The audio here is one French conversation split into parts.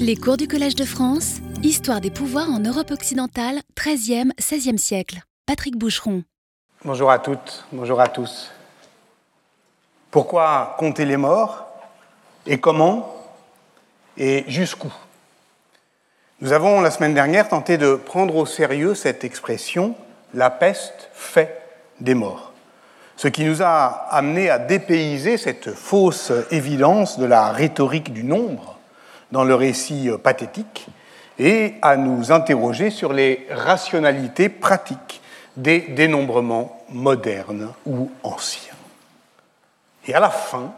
Les cours du Collège de France, Histoire des pouvoirs en Europe occidentale, 13e, 16e siècle. Patrick Boucheron. Bonjour à toutes, bonjour à tous. Pourquoi compter les morts Et comment Et jusqu'où? Nous avons la semaine dernière tenté de prendre au sérieux cette expression la peste fait des morts. Ce qui nous a amené à dépayser cette fausse évidence de la rhétorique du nombre dans le récit pathétique et à nous interroger sur les rationalités pratiques des dénombrements modernes ou anciens. Et à la fin,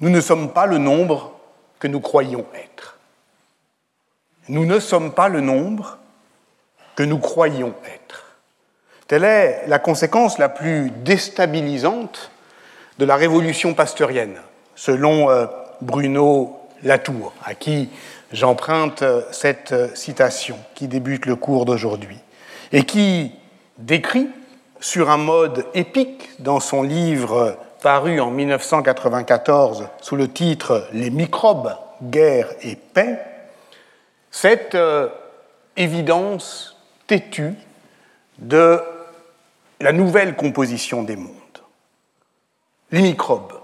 nous ne sommes pas le nombre que nous croyons être. Nous ne sommes pas le nombre que nous croyons être. Telle est la conséquence la plus déstabilisante de la révolution pasteurienne, selon euh, Bruno Latour, à qui j'emprunte cette citation qui débute le cours d'aujourd'hui, et qui décrit sur un mode épique dans son livre paru en 1994 sous le titre Les microbes, guerre et paix, cette euh, évidence têtue de la nouvelle composition des mondes. Les microbes,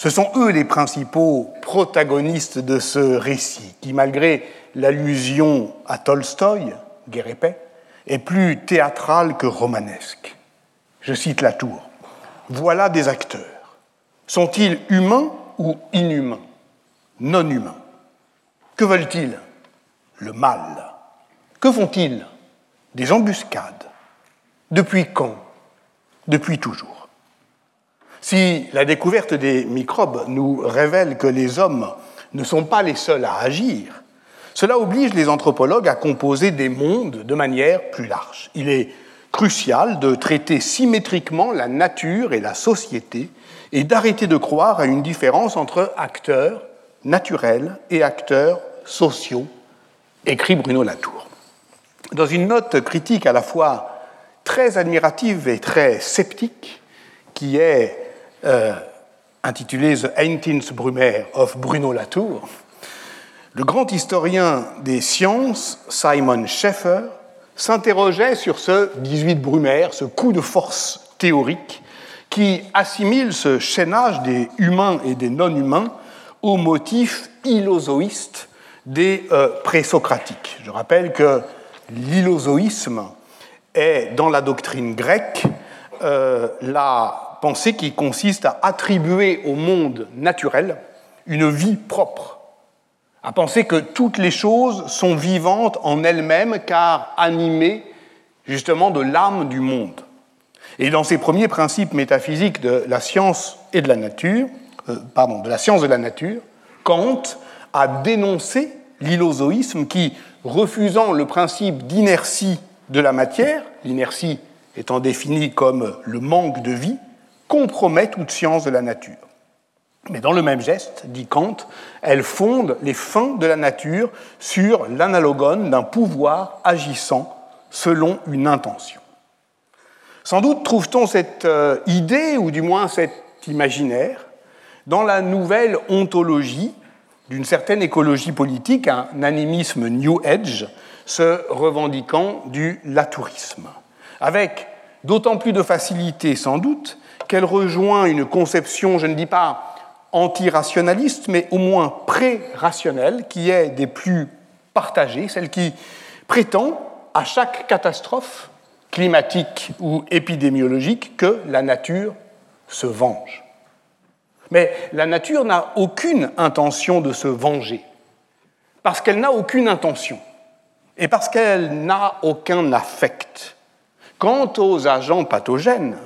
ce sont eux les principaux protagonistes de ce récit, qui, malgré l'allusion à Tolstoï, Guerre est plus théâtral que romanesque. Je cite la tour. Voilà des acteurs. Sont-ils humains ou inhumains? Non humains. Que veulent-ils? Le mal. Que font-ils? Des embuscades. Depuis quand? Depuis toujours. Si la découverte des microbes nous révèle que les hommes ne sont pas les seuls à agir, cela oblige les anthropologues à composer des mondes de manière plus large. Il est crucial de traiter symétriquement la nature et la société et d'arrêter de croire à une différence entre acteurs naturels et acteurs sociaux, écrit Bruno Latour. Dans une note critique à la fois très admirative et très sceptique, qui est euh, intitulée The Brumaire of Bruno Latour, le grand historien des sciences, Simon Schaeffer, s'interrogeait sur ce 18 Brumaire, ce coup de force théorique qui assimile ce chaînage des humains et des non-humains au motif ilozoïste des euh, présocratiques. Je rappelle que l'ilozoïsme est, dans la doctrine grecque, euh, la pensée qui consiste à attribuer au monde naturel une vie propre à penser que toutes les choses sont vivantes en elles-mêmes car animées justement de l'âme du monde. Et dans ces premiers principes métaphysiques de la science et de la nature, euh, pardon, de la science de la nature, Kant a dénoncé l'illozoïsme qui, refusant le principe d'inertie de la matière, l'inertie étant définie comme le manque de vie, compromet toute science de la nature. Mais dans le même geste, dit Kant, elle fonde les fins de la nature sur l'analogone d'un pouvoir agissant selon une intention. Sans doute trouve-t-on cette euh, idée, ou du moins cet imaginaire, dans la nouvelle ontologie d'une certaine écologie politique, un animisme New Age se revendiquant du latourisme, avec d'autant plus de facilité sans doute qu'elle rejoint une conception, je ne dis pas anti-rationaliste, mais au moins pré-rationnelle, qui est des plus partagées, celle qui prétend à chaque catastrophe climatique ou épidémiologique que la nature se venge. Mais la nature n'a aucune intention de se venger, parce qu'elle n'a aucune intention, et parce qu'elle n'a aucun affect. Quant aux agents pathogènes,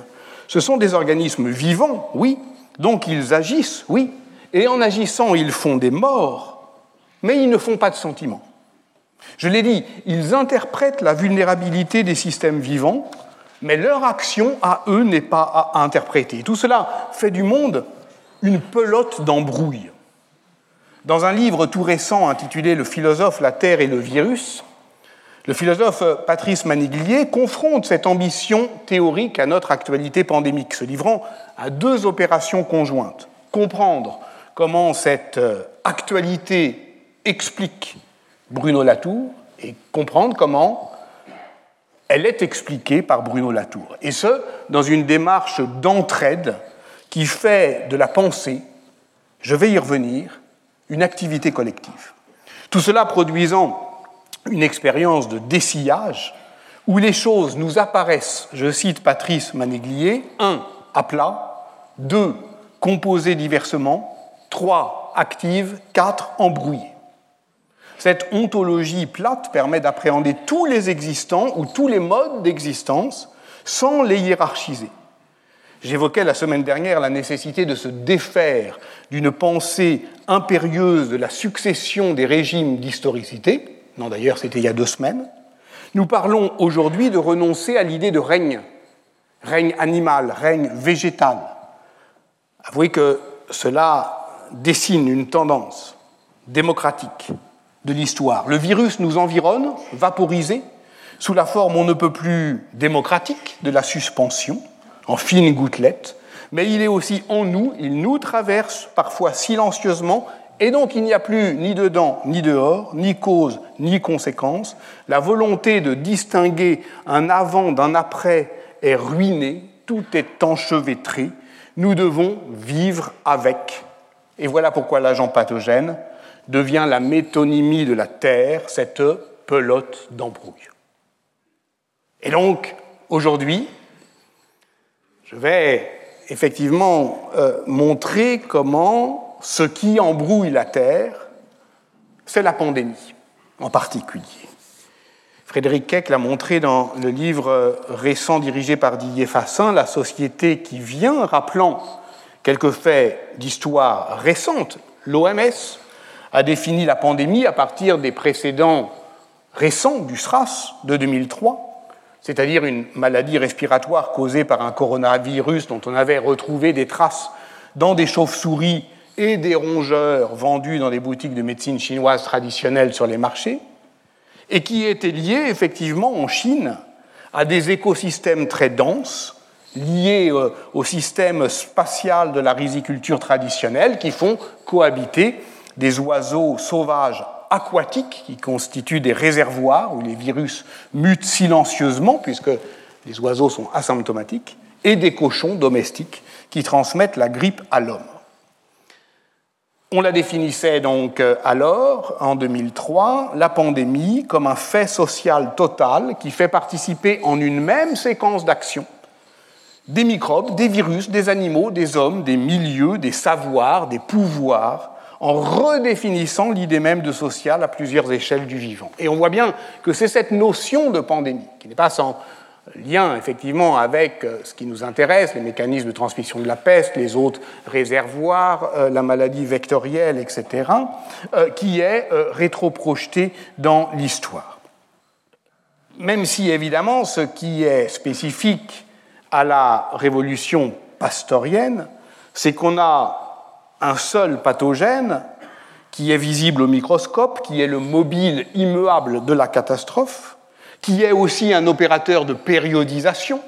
ce sont des organismes vivants, oui, donc ils agissent, oui, et en agissant, ils font des morts, mais ils ne font pas de sentiments. Je l'ai dit, ils interprètent la vulnérabilité des systèmes vivants, mais leur action à eux n'est pas à interpréter. Tout cela fait du monde une pelote d'embrouille. Dans un livre tout récent intitulé Le philosophe, la Terre et le virus, le philosophe Patrice Maniglier confronte cette ambition théorique à notre actualité pandémique, se livrant à deux opérations conjointes. Comprendre comment cette euh, actualité explique Bruno Latour et comprendre comment elle est expliquée par Bruno Latour. Et ce, dans une démarche d'entraide qui fait de la pensée, je vais y revenir, une activité collective. Tout cela produisant une expérience de dessillage où les choses nous apparaissent, je cite Patrice Manéglier, 1. à plat, 2. composées diversement, 3. actives, 4. embrouillées. Cette ontologie plate permet d'appréhender tous les existants ou tous les modes d'existence sans les hiérarchiser. J'évoquais la semaine dernière la nécessité de se défaire d'une pensée impérieuse de la succession des régimes d'historicité. Non, d'ailleurs, c'était il y a deux semaines. Nous parlons aujourd'hui de renoncer à l'idée de règne, règne animal, règne végétal. Avouez que cela dessine une tendance démocratique de l'histoire. Le virus nous environne, vaporisé, sous la forme on ne peut plus démocratique de la suspension, en fines gouttelettes, mais il est aussi en nous, il nous traverse parfois silencieusement, et donc il n'y a plus ni dedans ni dehors, ni cause ni conséquence. La volonté de distinguer un avant d'un après est ruinée, tout est enchevêtré, nous devons vivre avec. Et voilà pourquoi l'agent pathogène devient la métonymie de la Terre, cette pelote d'embrouille. Et donc, aujourd'hui, je vais effectivement euh, montrer comment ce qui embrouille la Terre, c'est la pandémie en particulier. Frédéric Keck l'a montré dans le livre récent dirigé par Didier Fassin, La société qui vient, rappelant quelques faits d'histoire récente. L'OMS a défini la pandémie à partir des précédents récents du SRAS de 2003, c'est-à-dire une maladie respiratoire causée par un coronavirus dont on avait retrouvé des traces dans des chauves-souris et des rongeurs vendus dans des boutiques de médecine chinoise traditionnelles sur les marchés, et qui était liée effectivement en Chine à des écosystèmes très denses, liés euh, au système spatial de la riziculture traditionnelle, qui font cohabiter des oiseaux sauvages aquatiques qui constituent des réservoirs où les virus mutent silencieusement puisque les oiseaux sont asymptomatiques, et des cochons domestiques qui transmettent la grippe à l'homme. On la définissait donc euh, alors, en 2003, la pandémie comme un fait social total qui fait participer en une même séquence d'actions des microbes, des virus, des animaux, des hommes, des milieux, des savoirs, des pouvoirs, en redéfinissant l'idée même de social à plusieurs échelles du vivant. Et on voit bien que c'est cette notion de pandémie, qui n'est pas sans lien effectivement avec euh, ce qui nous intéresse, les mécanismes de transmission de la peste, les autres réservoirs, euh, la maladie vectorielle, etc., euh, qui est rétroprojeté dans l'histoire. Même si évidemment ce qui est spécifique à la révolution pastorienne, c'est qu'on a un seul pathogène qui est visible au microscope, qui est le mobile immuable de la catastrophe, qui est aussi un opérateur de périodisation.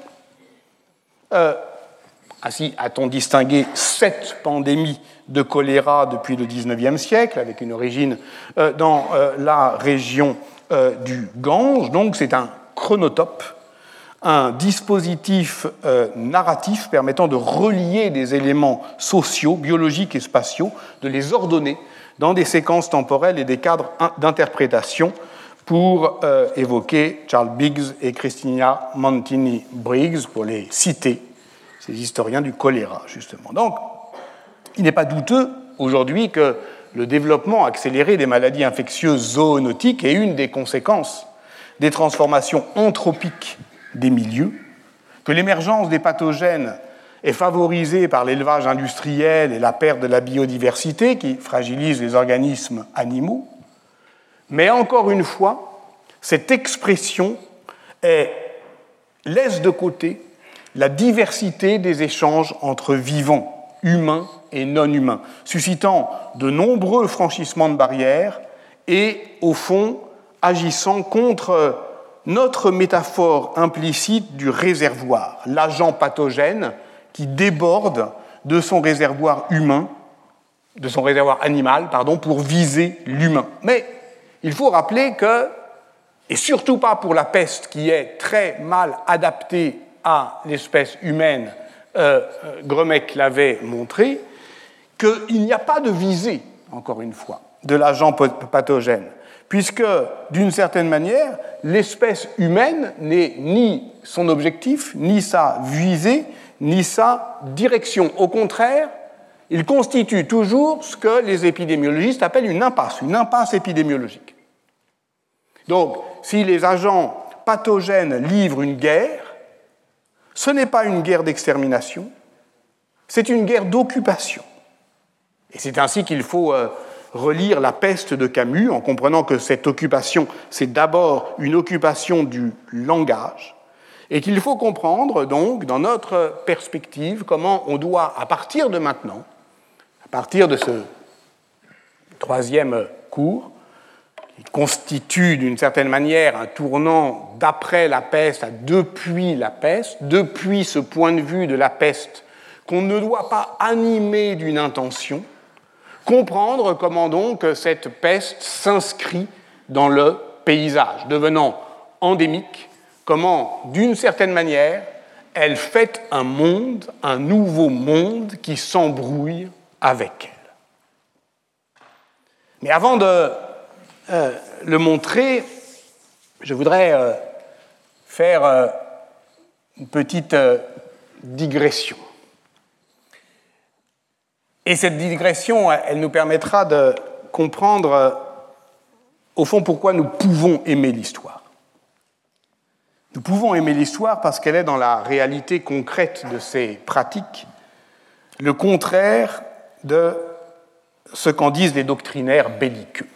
Euh, ainsi a-t-on distingué sept pandémies de choléra depuis le XIXe siècle, avec une origine euh, dans euh, la région du Gange. Donc c'est un chronotope un dispositif narratif permettant de relier des éléments sociaux, biologiques et spatiaux, de les ordonner dans des séquences temporelles et des cadres d'interprétation pour euh, évoquer Charles Biggs et Christina Montini Briggs, pour les citer, ces historiens du choléra, justement. Donc, il n'est pas douteux aujourd'hui que le développement accéléré des maladies infectieuses zoonotiques est une des conséquences des transformations anthropiques des milieux, que l'émergence des pathogènes est favorisée par l'élevage industriel et la perte de la biodiversité qui fragilise les organismes animaux. Mais encore une fois, cette expression laisse de côté la diversité des échanges entre vivants, humains et non humains, suscitant de nombreux franchissements de barrières et, au fond, agissant contre notre métaphore implicite du réservoir, l'agent pathogène qui déborde de son réservoir humain de son réservoir animal pardon, pour viser l'humain. Mais il faut rappeler que, et surtout pas pour la peste qui est très mal adaptée à l'espèce humaine, euh, euh l'avait montré, qu'il n'y a pas de visée, encore une fois, de l'agent pathogène, puisque, d'une certaine manière, l'espèce humaine n'est ni son objectif, ni sa visée, ni sa direction. Au contraire, il constitue toujours ce que les épidémiologistes appellent une impasse, une impasse épidémiologique. Donc, si les agents pathogènes livrent une guerre, ce n'est pas une guerre d'extermination, c'est une guerre d'occupation. Et c'est ainsi qu'il faut euh, relire la peste de Camus en comprenant que cette occupation, c'est d'abord une occupation du langage, et qu'il faut comprendre donc, dans notre perspective, comment on doit, à partir de maintenant, partir de ce troisième cours, qui constitue d'une certaine manière un tournant d'après la peste à depuis la peste, depuis ce point de vue de la peste qu'on ne doit pas animer d'une intention, comprendre comment donc cette peste s'inscrit dans le paysage, devenant endémique, comment d'une certaine manière elle fait un monde, un nouveau monde qui s'embrouille avec elle. Mais avant de euh, le montrer, je voudrais euh, faire euh, une petite digression. Et cette digression, elle nous permettra de comprendre, au fond, pourquoi nous pouvons aimer l'histoire. Nous pouvons aimer l'histoire parce qu'elle est dans la réalité concrète de ces pratiques le contraire de ce qu'en disent les doctrinaires belliqueux.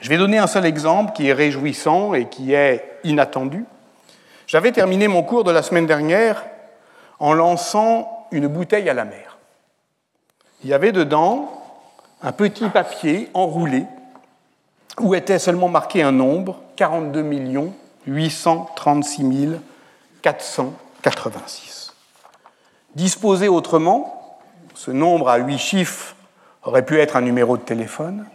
Je vais donner un seul exemple qui est réjouissant et qui est inattendu. J'avais terminé mon cours de la semaine dernière en lançant une bouteille à la mer. Il y avait dedans un petit papier enroulé où était seulement marqué un nombre, 42 836 486. Disposé autrement, ce nombre à huit chiffres aurait pu être un numéro de téléphone,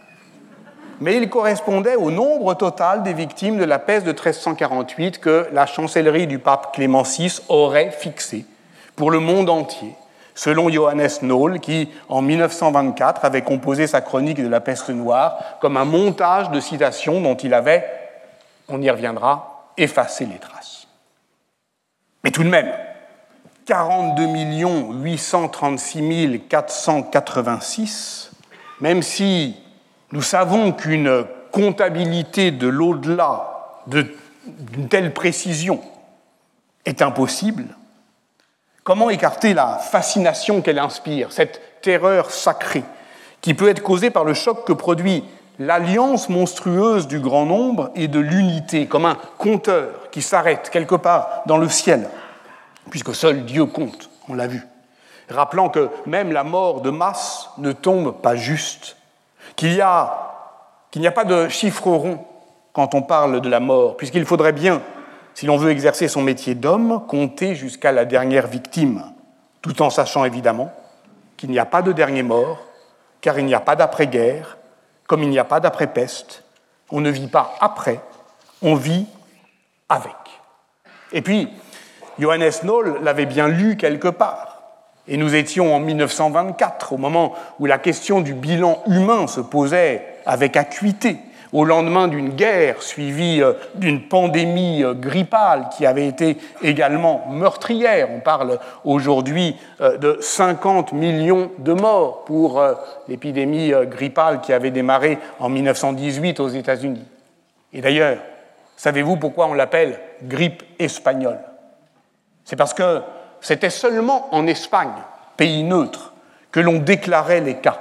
mais il correspondait au nombre total des victimes de la peste de 1348 que la chancellerie du pape Clément VI aurait fixé pour le monde entier, selon Johannes Noll, qui, en 1924, avait composé sa chronique de la peste noire comme un montage de citations dont il avait, on y reviendra, effacé les traces. Mais tout de même, 42 836 486, même si nous savons qu'une comptabilité de l'au-delà d'une telle précision est impossible, comment écarter la fascination qu'elle inspire, cette terreur sacrée qui peut être causée par le choc que produit l'alliance monstrueuse du grand nombre et de l'unité, comme un compteur qui s'arrête quelque part dans le ciel? Puisque seul Dieu compte, on l'a vu. Rappelant que même la mort de masse ne tombe pas juste, qu'il n'y a, a pas de chiffre rond quand on parle de la mort, puisqu'il faudrait bien, si l'on veut exercer son métier d'homme, compter jusqu'à la dernière victime, tout en sachant évidemment qu'il n'y a pas de dernier mort, car il n'y a pas d'après-guerre, comme il n'y a pas d'après-peste. On ne vit pas après, on vit avec. Et puis, Johannes Noll l'avait bien lu quelque part. Et nous étions en 1924, au moment où la question du bilan humain se posait avec acuité, au lendemain d'une guerre suivie euh, d'une pandémie euh, grippale qui avait été également meurtrière. On parle aujourd'hui euh, de 50 millions de morts pour l'épidémie grippale qui avait démarré en 1918 aux États-Unis. Et d'ailleurs, savez-vous pourquoi on l'appelle grippe espagnole? C'est parce que c'était seulement en Espagne, pays neutre, que l'on déclarait les cas,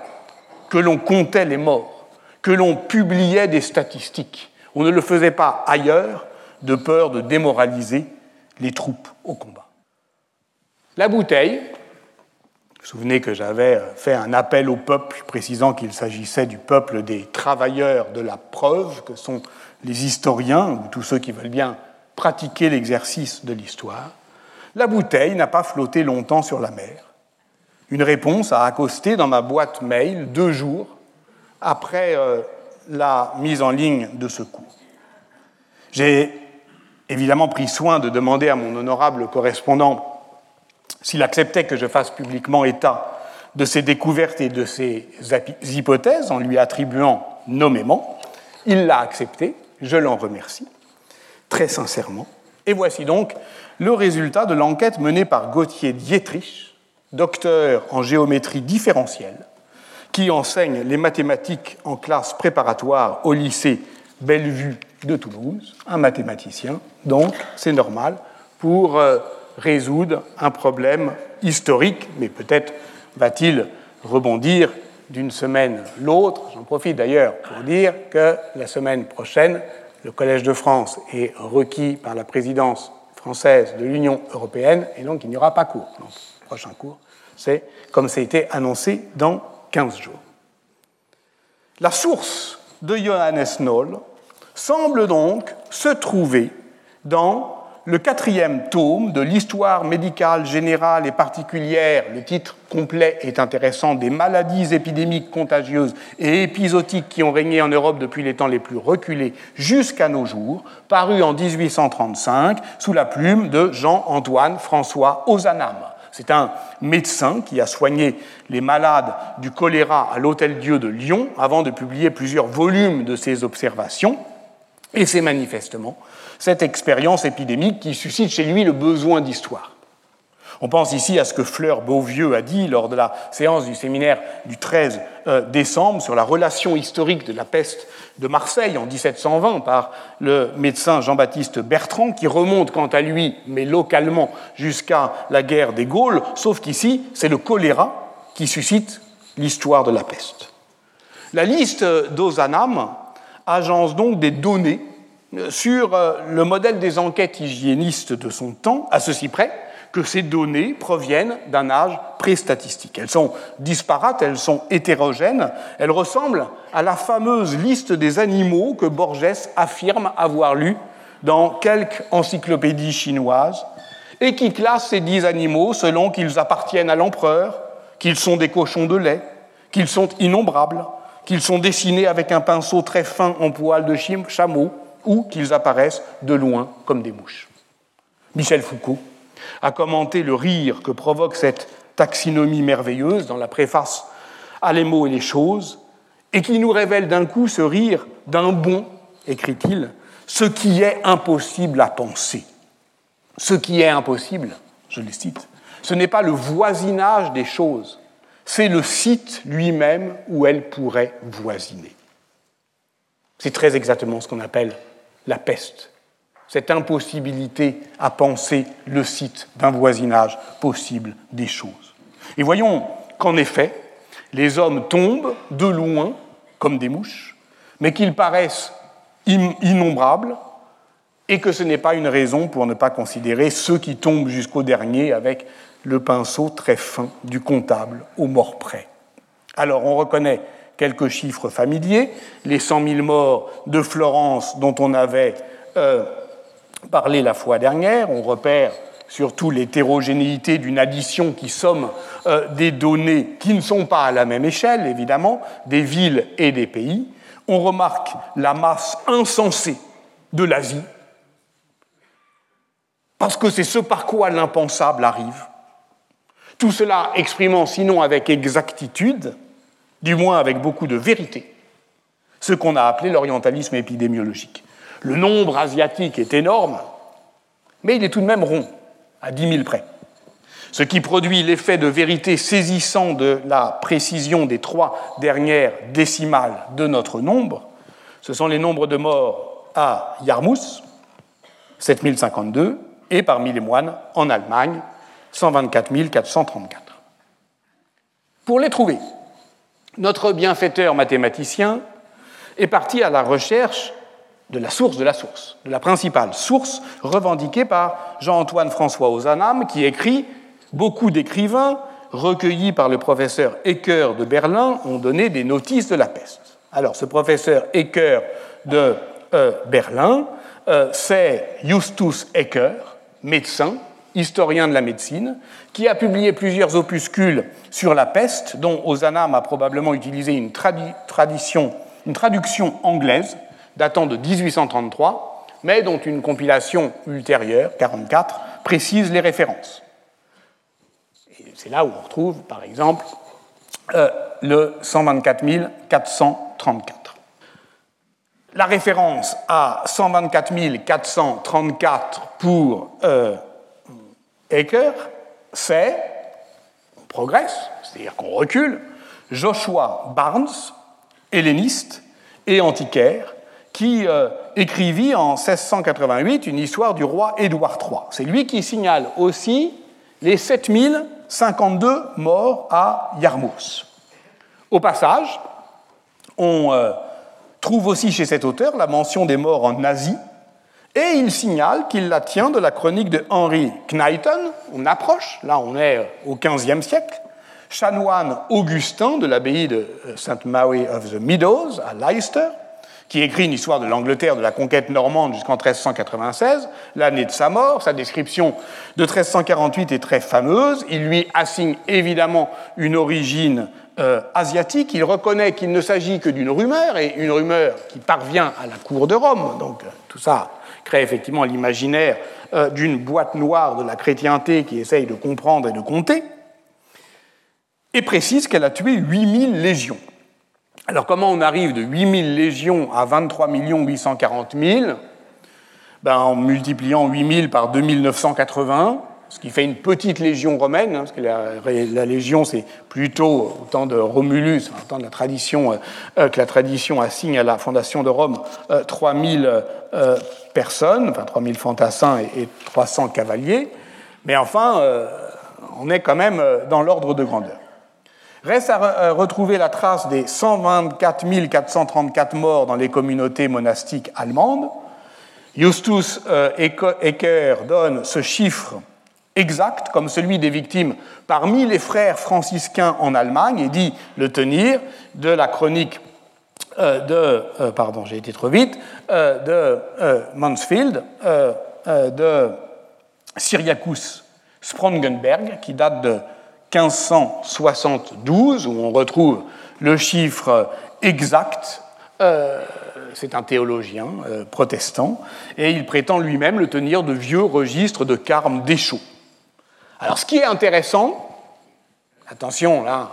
que l'on comptait les morts, que l'on publiait des statistiques. On ne le faisait pas ailleurs de peur de démoraliser les troupes au combat. La bouteille, vous vous souvenez que j'avais fait un appel au peuple précisant qu'il s'agissait du peuple des travailleurs de la preuve, que sont les historiens ou tous ceux qui veulent bien pratiquer l'exercice de l'histoire. La bouteille n'a pas flotté longtemps sur la mer. Une réponse a accosté dans ma boîte mail deux jours après euh, la mise en ligne de ce cours. J'ai évidemment pris soin de demander à mon honorable correspondant s'il acceptait que je fasse publiquement état de ses découvertes et de ses hypothèses en lui attribuant nommément. Il l'a accepté, je l'en remercie très sincèrement. Et voici donc le résultat de l'enquête menée par Gauthier Dietrich, docteur en géométrie différentielle, qui enseigne les mathématiques en classe préparatoire au lycée Bellevue de Toulouse, un mathématicien, donc c'est normal, pour euh, résoudre un problème historique, mais peut-être va-t-il rebondir d'une semaine l'autre. J'en profite d'ailleurs pour dire que la semaine prochaine, le Collège de France est requis par la présidence française de l'Union européenne et donc il n'y aura pas cours. le prochain cours, c'est comme ça a été annoncé dans 15 jours. La source de Johannes Noll semble donc se trouver dans le quatrième tome de l'histoire médicale générale et particulière, le titre complet est intéressant, des maladies épidémiques contagieuses et épisodiques qui ont régné en Europe depuis les temps les plus reculés jusqu'à nos jours, paru en 1835 sous la plume de Jean-Antoine François Ozanam. C'est un médecin qui a soigné les malades du choléra à l'Hôtel-Dieu de Lyon avant de publier plusieurs volumes de ses observations. Et c'est manifestement cette expérience épidémique qui suscite chez lui le besoin d'histoire. On pense ici à ce que Fleur Beauvieux a dit lors de la séance du séminaire du 13 euh, décembre sur la relation historique de la peste de Marseille en 1720 par le médecin Jean-Baptiste Bertrand, qui remonte quant à lui, mais localement, jusqu'à la guerre des Gaules, sauf qu'ici, c'est le choléra qui suscite l'histoire de la peste. La liste d'Ozanam agence donc des données sur euh, le modèle des enquêtes hygiénistes de son temps, à ceci près que ces données proviennent d'un âge pré-statistique. Elles sont disparates, elles sont hétérogènes, elles ressemblent à la fameuse liste des animaux que Borges affirme avoir lue dans quelques encyclopédies chinoises et qui classe ces dix animaux selon qu'ils appartiennent à l'empereur, qu'ils sont des cochons de lait, qu'ils sont innombrables, qu'ils sont dessinés avec un pinceau très fin en poil de chameau, ou qu'ils apparaissent de loin comme des mouches. Michel Foucault a commenté le rire que provoque cette taxinomie merveilleuse dans la préface à les mots et les choses, et qui nous révèle d'un coup ce rire d'un bon, écrit-il, ce qui est impossible à penser. Ce qui est impossible, je le cite, ce n'est pas le voisinage des choses, c'est le site lui-même où elles pourraient voisiner. C'est très exactement ce qu'on appelle la peste, cette impossibilité à penser le site d'un voisinage possible des choses. Et voyons qu'en effet, les hommes tombent de loin comme des mouches, mais qu'ils paraissent innombrables et que ce n'est pas une raison pour ne pas considérer ceux qui tombent jusqu'au dernier avec le pinceau très fin du comptable au mort près. Alors on reconnaît quelques chiffres familiers, les 100 000 morts de Florence dont on avait euh, parlé la fois dernière, on repère surtout l'hétérogénéité d'une addition qui somme euh, des données qui ne sont pas à la même échelle, évidemment, des villes et des pays. On remarque la masse insensée de l'Asie, parce que c'est ce par quoi l'impensable arrive. Tout cela exprimant, sinon avec exactitude, du moins avec beaucoup de vérité, ce qu'on a appelé l'orientalisme épidémiologique. Le nombre asiatique est énorme, mais il est tout de même rond, à 10 000 près. Ce qui produit l'effet de vérité saisissant de la précision des trois dernières décimales de notre nombre, ce sont les nombres de morts à Yarmouth, 7052, et parmi les moines en Allemagne, 124 434. Pour les trouver, notre bienfaiteur mathématicien est parti à la recherche de la source de la source, de la principale source revendiquée par Jean-Antoine François Ozanam, qui écrit Beaucoup d'écrivains recueillis par le professeur Ecker de Berlin ont donné des notices de la peste. Alors, ce professeur Ecker de euh, Berlin, euh, c'est Justus Ecker, médecin, historien de la médecine, qui a publié plusieurs opuscules sur la peste, dont Ozanam a probablement utilisé une, traduction anglaise datant de 1833, mais dont une compilation ultérieure, 44, précise les références. C'est là où on retrouve, par exemple, euh, le 124 434. La référence à 124 434 pour euh, c'est, on progresse, c'est-à-dire qu'on recule, Joshua Barnes, helléniste et antiquaire, qui euh, écrivit en 1688 une histoire du roi Édouard III. C'est lui qui signale aussi les 7052 morts à Yarmouth. Au passage, on euh, trouve aussi chez cet auteur la mention des morts en Asie, et il signale qu'il la tient de la chronique de Henry Knighton, on approche, là on est au XVe siècle, chanoine augustin de l'abbaye de euh, St. Mary of the Meadows à Leicester, qui écrit une histoire de l'Angleterre de la conquête normande jusqu'en 1396, l'année de sa mort. Sa description de 1348 est très fameuse. Il lui assigne évidemment une origine euh, asiatique, il reconnaît qu'il ne s'agit que d'une rumeur, et une rumeur qui parvient à la cour de Rome. Donc euh, tout ça crée effectivement l'imaginaire euh, d'une boîte noire de la chrétienté qui essaye de comprendre et de compter, et précise qu'elle a tué 8000 légions. Alors comment on arrive de 8000 légions à 23 840 000 ben, En multipliant 8000 par 2980, ce qui fait une petite légion romaine, hein, parce que la, légion, c'est plutôt au temps de Romulus, au temps de la tradition, euh, euh, que la tradition assigne à la fondation de Rome, 3000 euh, personnes, enfin 3000 fantassins et, 300 cavaliers, mais enfin, on est quand même dans l'ordre de grandeur. Reste à retrouver la trace des 124 434 morts dans les communautés monastiques allemandes. Justus Ecker donne ce chiffre exact comme celui des victimes parmi les frères franciscains en Allemagne et dit le tenir de la chronique euh, de, euh, pardon, j'ai été trop vite, euh, de Mansfield, de Syriacus Sprongenberg, qui date de 1572, où on retrouve le chiffre exact. C'est un théologien protestant, et il prétend lui-même le tenir de vieux registres de carmes d'échaux. Alors, ce qui est intéressant, attention là,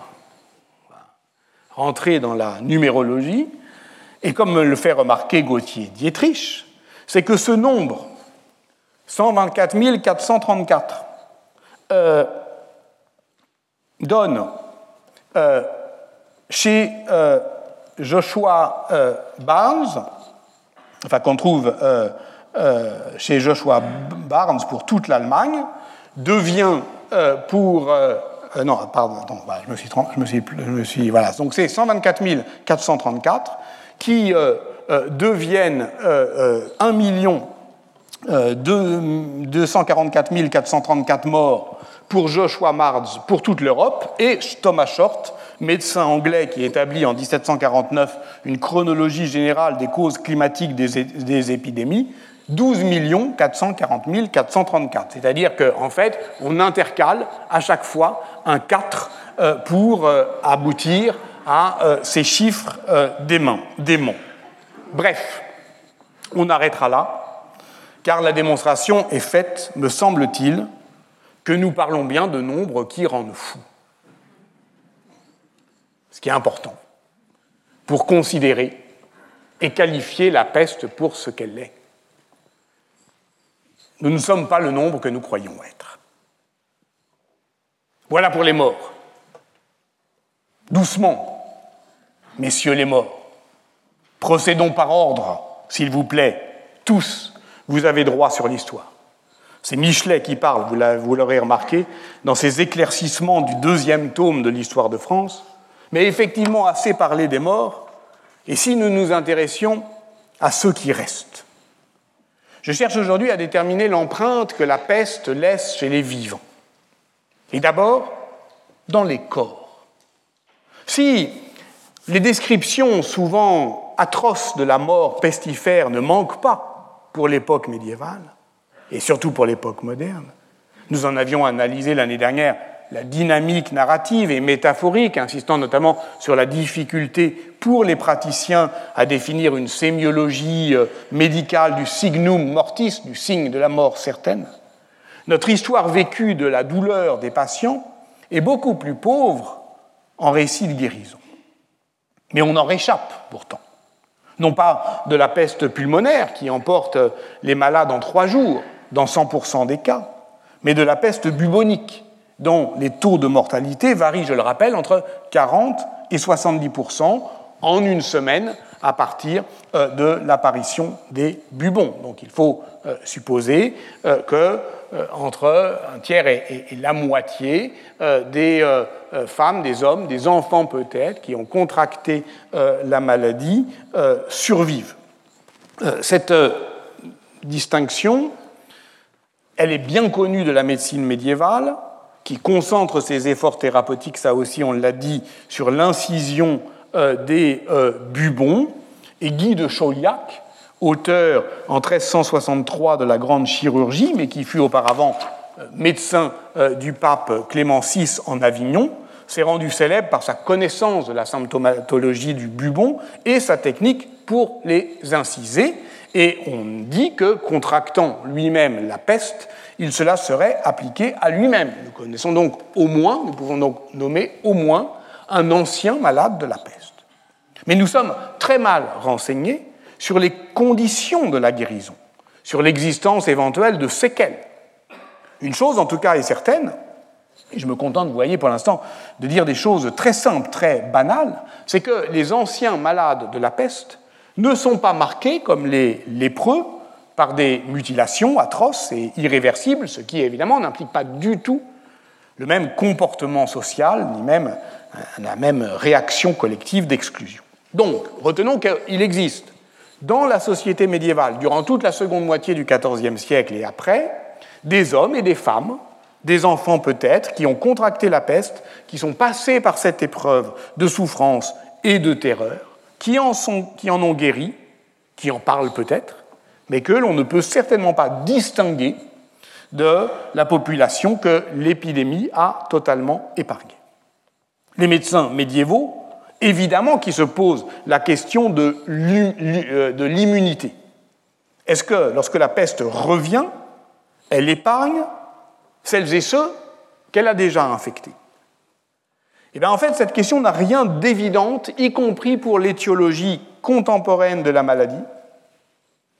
on rentrer dans la numérologie, et comme me le fait remarquer Gauthier Dietrich, c'est que ce nombre, 124 434, euh, donne euh, chez euh, Joshua Barnes, enfin qu'on trouve chez Joshua Barnes pour toute l'Allemagne, devient euh, pour... Euh, euh, non, pardon, je me suis... Je me suis, je me suis voilà. Donc c'est 124 434 qui deviennent 1 million 244 434 morts pour Joshua Mards pour toute l'Europe et Thomas Short, médecin anglais qui établit en 1749 une chronologie générale des causes climatiques des, des épidémies, 12 440 434. C'est-à-dire qu'en en fait, on intercale à chaque fois un 4 euh, pour euh, aboutir à euh, ces chiffres démons. Bref, on arrêtera là, car la démonstration est faite, me semble-t-il, que nous parlons bien de nombres qui rendent fous. Ce qui est important pour considérer et qualifier la peste pour ce qu'elle est. Nous ne sommes pas le nombre que nous croyons être. Voilà pour les morts. Doucement, messieurs les morts. Procédons par ordre, s'il vous plaît. Tous, vous avez droit sur l'histoire. C'est Michelet qui parle, vous l'aurez remarqué, dans ses éclaircissements du deuxième tome de l'histoire de France. Mais effectivement, assez parlé des morts. Et si nous nous intéressions à ceux qui restent je cherche aujourd'hui à déterminer l'empreinte que la peste laisse chez les vivants. Et d'abord, dans les corps. Si les descriptions souvent atroces de la mort pestifère ne manquent pas pour l'époque médiévale, et surtout pour l'époque moderne, Nous en avions analysé l'année dernière la dynamique narrative et métaphorique, insistant notamment sur la difficulté pour les praticiens à définir une sémiologie euh, médicale du signum mortis, du signe de la mort certaine. Notre histoire vécue de la douleur des patients est beaucoup plus pauvre en récits de guérison. Mais on en réchappe pourtant. Non pas de la peste pulmonaire qui emporte les malades en trois jours, dans 100% des cas, mais de la peste bubonique dont les taux de mortalité varient, je le rappelle, entre 40 et 70% en une semaine à partir euh, de l'apparition des bubons. Donc il faut euh, supposer euh, que entre un tiers et, la moitié des femmes, des hommes, des enfants peut-être, qui ont contracté la maladie, survivent. Cette distinction, elle est bien connue de la médecine médiévale, qui concentre ses efforts thérapeutiques, ça aussi on l'a dit, sur l'incision euh, des euh, bubons. Et Guy de Chauliac, auteur en 1363 de la grande chirurgie, mais qui fut auparavant euh, médecin du pape Clément VI en Avignon, s'est rendu célèbre par sa connaissance de la symptomatologie du bubon et sa technique pour les inciser. Et on dit que, contractant lui-même la peste, il cela serait appliqué à lui-même. Nous connaissons donc au moins, nous pouvons donc nommer au moins un ancien malade de la peste. Mais nous sommes très mal renseignés sur les conditions de la guérison, sur l'existence éventuelle de séquelles. Une chose en tout cas est certaine, et je me contente, vous voyez, pour l'instant, de dire des choses très simples, très banales, c'est que les anciens malades de la peste ne sont pas marqués comme les lépreux par des mutilations atroces et irréversibles, ce qui évidemment n'implique pas du tout le même comportement social, ni même la même réaction collective d'exclusion. Donc, retenons qu'il existe dans la société médiévale, durant toute la seconde moitié du XIVe siècle et après, des hommes et des femmes, des enfants peut-être, qui ont contracté la peste, qui sont passés par cette épreuve de souffrance et de terreur, qui en, qui en ont guéri, qui en parlent peut-être, mais que l'on ne peut certainement pas distinguer de la population que l'épidémie a totalement épargnée. Les médecins médiévaux, évidemment, qui se posent la question de euh, l'immunité. Est-ce que lorsque la peste revient, elle épargne celles et ceux qu'elle a déjà infectés? Eh bien, en fait, cette question n'a rien d'évidente, y compris pour l'étiologie contemporaine de la maladie,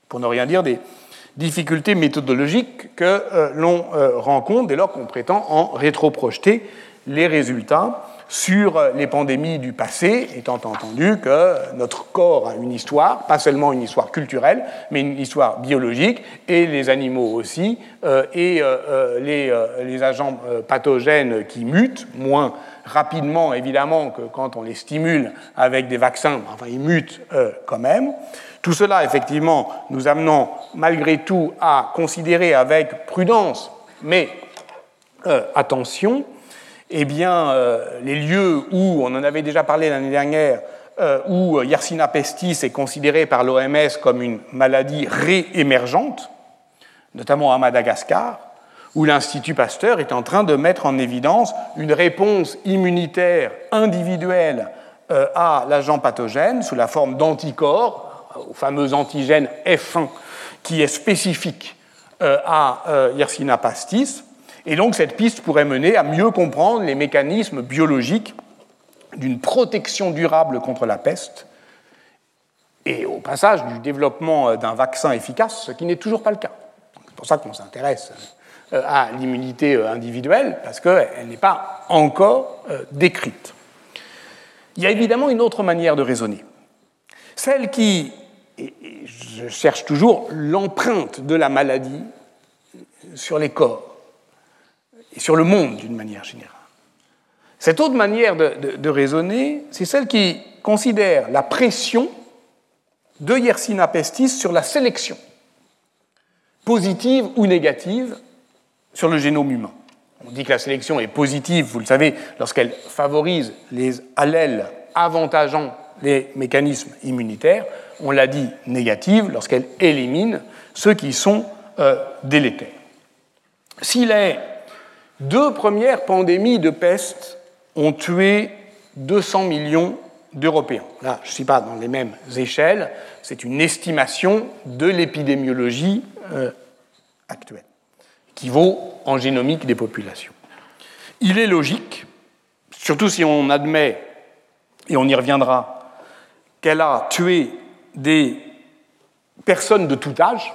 pour ne rien dire des difficultés méthodologiques que euh, l'on euh, rencontre dès lors qu'on prétend en rétroprojeter les résultats sur euh, les pandémies du passé, étant entendu que notre corps a une histoire, pas seulement une histoire culturelle, mais une histoire biologique, et les animaux aussi, et les, les, agents pathogènes qui mutent, moins rapidement évidemment que quand on les stimule avec des vaccins, enfin ils mutent quand même. Tout cela, effectivement, nous amenant malgré tout à considérer avec prudence, mais euh, attention, eh bien, euh, les lieux où, on en avait déjà parlé l'année dernière, euh, où Yersinia pestis est considérée par l'OMS comme une maladie réémergente, notamment à Madagascar, où l'Institut Pasteur est en train de mettre en évidence une réponse immunitaire individuelle à l'agent pathogène sous la forme d'anticorps au fameux antigène F1 qui est spécifique euh, à euh, Yersinia pastis. Et donc cette piste pourrait mener à mieux comprendre les mécanismes biologiques d'une protection durable contre la peste et au passage du développement euh, d'un vaccin efficace, ce qui n'est toujours pas le cas. C'est pour ça qu'on s'intéresse à l'immunité individuelle, parce qu'elle n'est pas encore décrite. Il y a évidemment une autre manière de raisonner, celle qui et, je cherche toujours l'empreinte de la maladie sur les corps et sur le monde d'une manière générale. Cette autre manière de, raisonner, c'est celle qui considère la pression de Yersinia pestis sur la sélection, positive ou négative, sur le génome humain. On dit que la sélection est positive, vous le savez, lorsqu'elle favorise les allèles avantageant les mécanismes immunitaires on l'a dit, négative lorsqu'elle élimine ceux qui sont euh, délétères. S'il est deux premières pandémies de peste ont tué 200 millions d'Européens. Là, je ne suis pas dans les mêmes échelles, c'est une estimation de l'épidémiologie euh, actuelle, qui vaut en génomique des populations. Il est logique, surtout si on admet, et on y reviendra, qu'elle a tué des personnes de tout âge,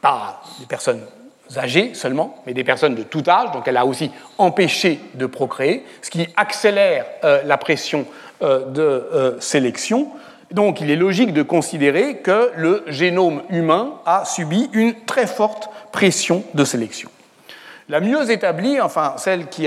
pas des personnes âgées seulement, mais des personnes de tout âge, donc elle a aussi empêché de procréer, ce qui accélère euh, la pression euh, de euh, sélection. Donc il est logique de considérer que le génome humain a subi une très forte pression de sélection. La mieux établie, enfin celle qui,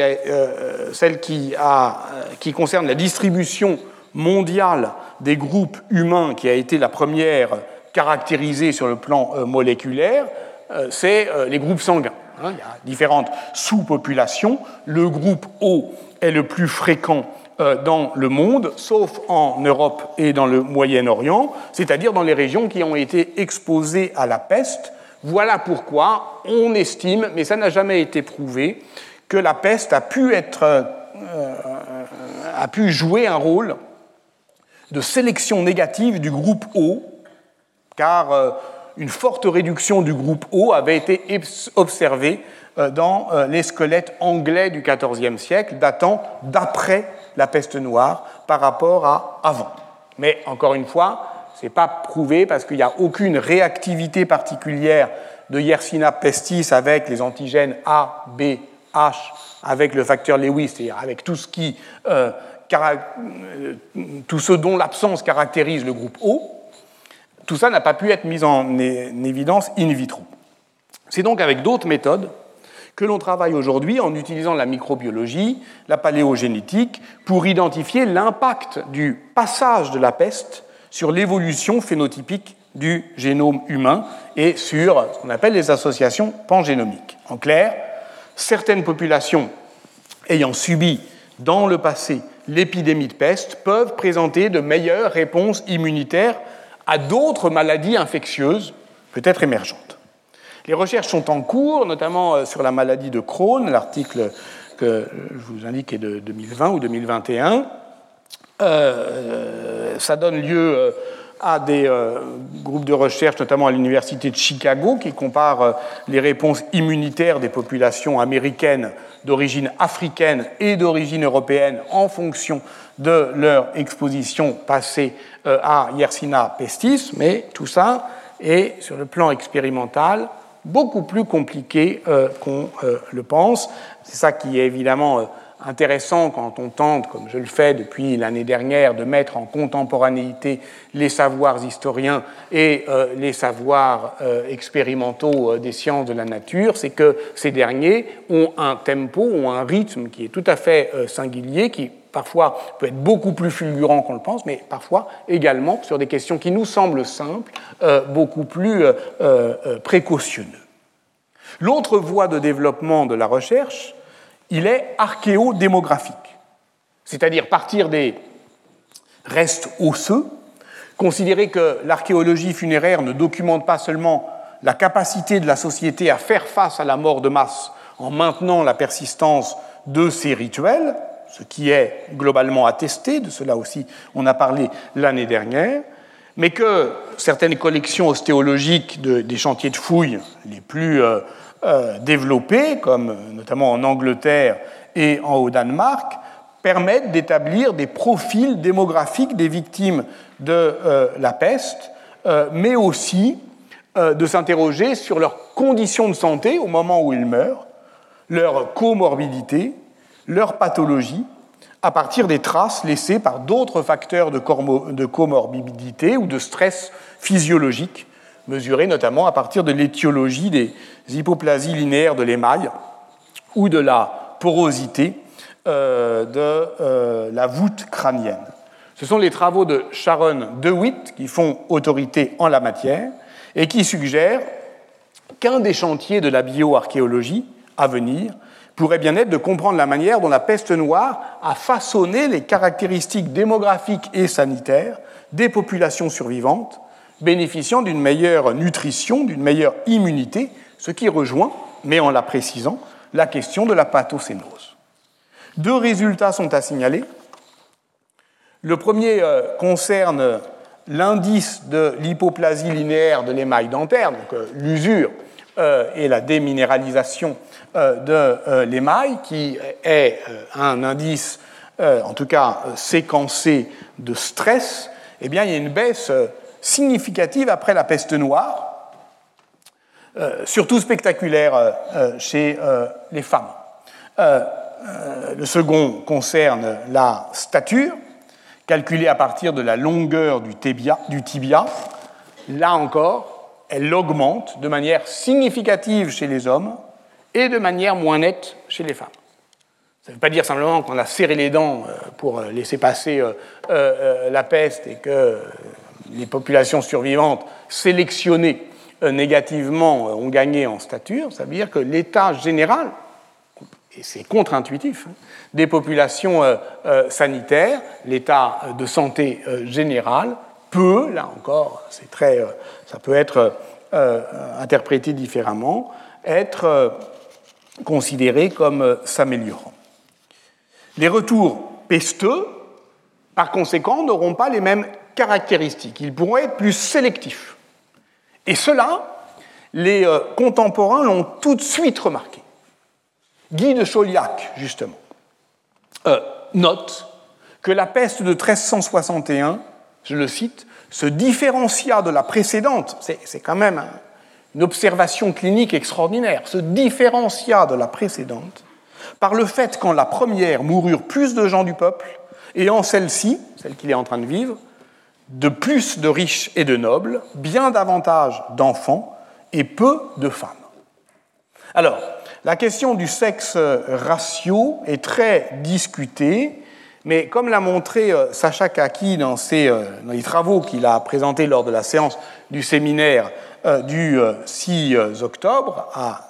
celle qui, a, qui concerne la distribution mondiale des groupes humains, qui a été la première caractérisée sur le plan moléculaire, euh, c'est euh, les groupes sanguins. Hein. il y a différentes sous-populations. Le groupe O est le plus fréquent euh, dans le monde, sauf en Europe et dans le Moyen-Orient, c'est-à-dire dans les régions qui ont été exposées à la peste. Voilà pourquoi on estime, mais ça n'a jamais été prouvé, que la peste a pu, être, a pu jouer un rôle de sélection négative du groupe O, car une forte réduction du groupe O avait été observée euh, dans euh, les squelettes anglais du XIVe siècle, datant d'après la peste noire par rapport à avant. Mais encore une fois, ce n'est pas prouvé parce qu'il n'y a aucune réactivité particulière de Yersinia pestis avec les antigènes A, B, H, avec le facteur Lewis, c'est-à-dire avec tout ce, qui, euh, tout ce dont l'absence caractérise le groupe O tout ça n'a pas pu être mis en évidence in vitro. C'est donc avec d'autres méthodes que l'on travaille aujourd'hui en utilisant la microbiologie, la paléogénétique, pour identifier l'impact du passage de la peste sur l'évolution phénotypique du génome humain et sur ce qu'on appelle les associations pangénomiques. En clair, certaines populations ayant subi dans le passé l'épidémie de peste peuvent présenter de meilleures réponses immunitaires à d'autres maladies infectieuses, peut-être émergentes. Les recherches sont en cours, notamment euh, sur la maladie de Crohn, l'article que je vous indique est de 2020 ou 2021. Euh, ça donne lieu euh, à des groupes de recherche, notamment à l'Université de Chicago, qui comparent les réponses immunitaires des populations américaines d'origine africaine et d'origine européenne en fonction de leur exposition passée euh, à Yersinia pestis, mais tout ça est, sur le plan expérimental, beaucoup plus compliqué euh, qu'on euh, le pense. C'est ça qui est évidemment intéressant quand on tente, comme je le fais depuis l'année dernière, de mettre en contemporanéité les savoirs historiens et les savoirs expérimentaux des sciences de la nature, c'est que ces derniers ont un tempo, ont un rythme qui est tout à fait singulier, qui parfois peut être beaucoup plus fulgurant qu'on le pense, mais parfois également sur des questions qui nous semblent simples, euh, beaucoup plus euh, euh, précautionneux. L'autre voie de développement de la recherche, il est archéodémographique, c'est-à-dire partir des restes osseux, considérer que l'archéologie funéraire ne documente pas seulement la capacité de la société à faire face à la mort de masse en maintenant la persistance de ces rituels, ce qui est globalement attesté, de cela aussi on a parlé l'année dernière, mais que certaines collections ostéologiques des chantiers de fouilles les plus euh, euh, développés, comme notamment en Angleterre et en au Danemark, permettent d'établir des profils démographiques des victimes de euh, la peste, mais aussi de s'interroger sur leurs conditions de santé au moment où ils meurent, leur comorbidité, leur pathologie à partir des traces laissées par d'autres facteurs de comorbidité ou de stress physiologique, mesurés notamment à partir de l'étiologie des hypoplasies linéaires de l'émail ou de la porosité euh, de euh, la voûte crânienne. Ce sont les travaux de Sharon DeWitt qui font autorité en la matière et qui suggèrent qu'un des chantiers de la bioarchéologie à venir pourrait bien être de comprendre la manière dont la peste noire a façonné les caractéristiques démographiques et sanitaires des populations survivantes, bénéficiant d'une meilleure nutrition, d'une meilleure immunité, ce qui rejoint, mais en la précisant, la question de la pathocénose. Deux résultats sont à signaler. Le premier euh, concerne l'indice de l'hypoplasie linéaire de l'émail dentaire, donc euh, l'usure euh, et la déminéralisation de l'émail, qui est un indice, en tout cas séquencé de stress, eh bien, il y a une baisse significative après la peste noire, surtout spectaculaire chez les femmes. le second concerne la stature, calculée à partir de la longueur du tibia, là encore, elle augmente de manière significative chez les hommes et de manière moins nette chez les femmes. Ça ne veut pas dire simplement qu'on a serré les dents euh, pour laisser passer euh, euh, la peste et que les populations survivantes sélectionnées négativement ont gagné en stature. Ça veut dire que l'état général, et c'est contre-intuitif, hein, des populations euh, euh, sanitaires, l'état de santé euh, général peut, là encore, c'est très, ça peut être interprété différemment, être considéré comme s'améliorant. Les retours pesteux, par conséquent, n'auront pas les mêmes caractéristiques. Ils pourront être plus sélectifs. Et cela, les contemporains l'ont tout de suite remarqué. Guy de Chauliac, justement, euh, note que la peste de 1361, je le cite, se différencia de la précédente, c'est quand même une observation clinique extraordinaire, se différencia de la précédente par le fait qu'en la première moururent plus de gens du peuple, et en celle-ci, celle qu'il est en train de vivre, de plus de riches et de nobles, bien davantage d'enfants et peu de femmes. Alors, la question du sexe ratio est très discutée, mais comme l'a montré euh, Sacha Kaki dans, euh, dans les travaux qu'il a présentés lors de la séance du séminaire euh, du 6 octobre, à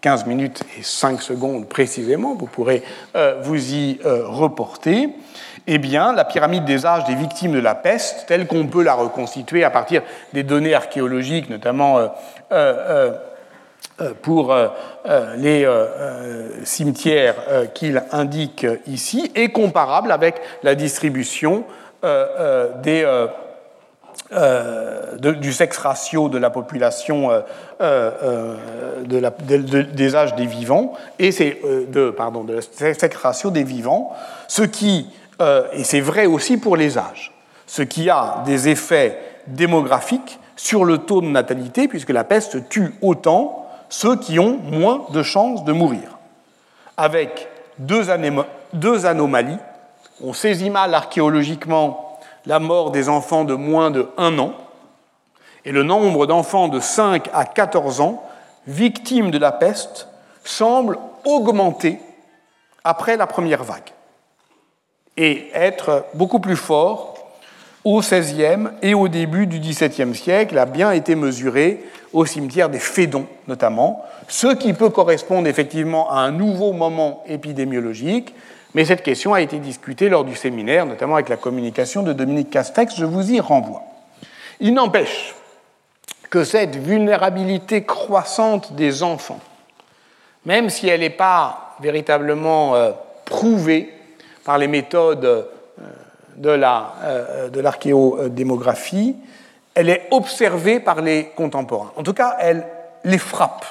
15 minutes et 5 secondes précisément, vous pourrez vous y reporter, eh bien, la pyramide des âges des victimes de la peste, telle qu'on peut la reconstituer à partir des données archéologiques, notamment euh, pour euh, euh, les cimetières qu'il indique ici est comparable avec la distribution du sexe ratio de la population de la, des âges des vivants et c'est pardon ratio des vivants, ce qui et c'est vrai aussi pour les âges, ce qui a des effets démographiques sur le taux de natalité puisque la peste tue autant ceux qui ont moins de chances de mourir, avec deux, anomalies. On saisit mal archéologiquement la mort des enfants de moins de 1 an, et le nombre d'enfants de 5 à 14 ans victimes de la peste semble augmenter après la première vague et être beaucoup plus fort au XVIe et au début du XVIIe siècle, a bien été mesuré au cimetière des Fédons notamment, ce qui peut correspondre effectivement à un nouveau moment épidémiologique, mais cette question a été discutée lors du séminaire, notamment avec la communication de Dominique Castex, je vous y renvoie. Il n'empêche que cette vulnérabilité croissante des enfants, même si elle n'est pas véritablement euh, prouvée par les méthodes euh, de l'archéodémographie, elle est observée par les contemporains. En tout cas, elle les frappe.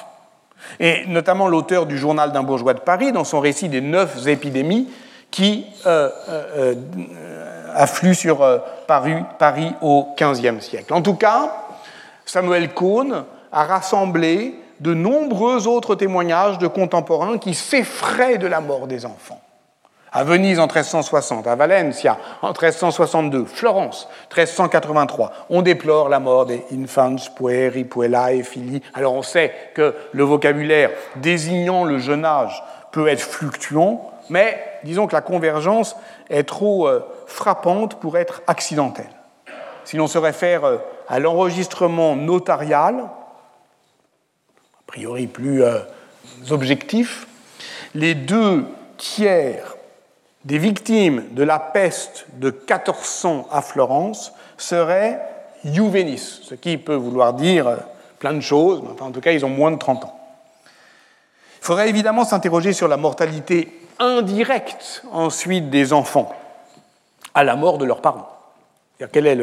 Et notamment l'auteur du Journal d'un bourgeois de Paris, dans son récit des neuf épidémies qui euh, euh, euh, affluent sur Paris, Paris au XVe siècle. En tout cas, Samuel Cohn a rassemblé de nombreux autres témoignages de contemporains qui s'effraient de la mort des enfants à Venise en 1360, à Valencia en 1362, Florence 1383. On déplore la mort des infants, pueri, puellae, fili. Alors on sait que le vocabulaire désignant le jeune âge peut être fluctuant, mais disons que la convergence est trop euh, frappante pour être accidentelle. Si l'on se réfère euh, à l'enregistrement notarial, a priori plus euh, objectif, les deux tiers des victimes de la peste de 1400 à Florence seraient juvenis, ce qui peut vouloir dire plein de choses, mais en tout cas, ils ont moins de 30 ans. Il faudrait évidemment s'interroger sur la mortalité indirecte ensuite des enfants à la mort de leurs parents. Quelle est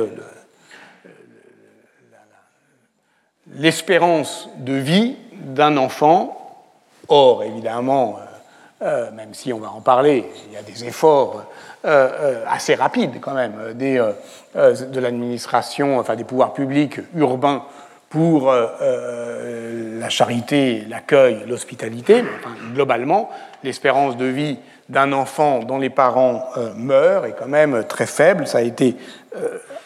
l'espérance de vie d'un enfant? Or, évidemment, euh, même si on va en parler, il y a des efforts euh, euh, assez rapides quand même de l'administration, enfin des pouvoirs publics urbains pour la charité, l'accueil, l'hospitalité. globalement, l'espérance de vie d'un enfant dont les parents meurent est quand même très faible. Ça a été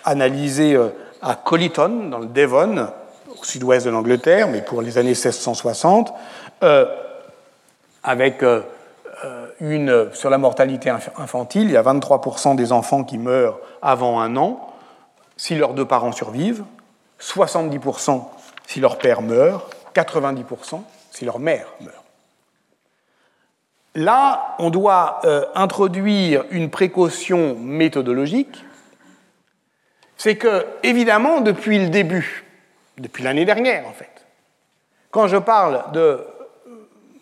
analysé à Collyton, dans le Devon, au sud-ouest de l'Angleterre, mais pour les années 1660, avec sur la mortalité infantile, il y a 23% des enfants qui meurent avant un an si leurs deux parents survivent, 70% si leur père meurt, 90% si leur mère meurt. Là, on doit euh, introduire une précaution méthodologique. C'est que, évidemment, depuis le début, depuis l'année dernière en fait, quand je parle de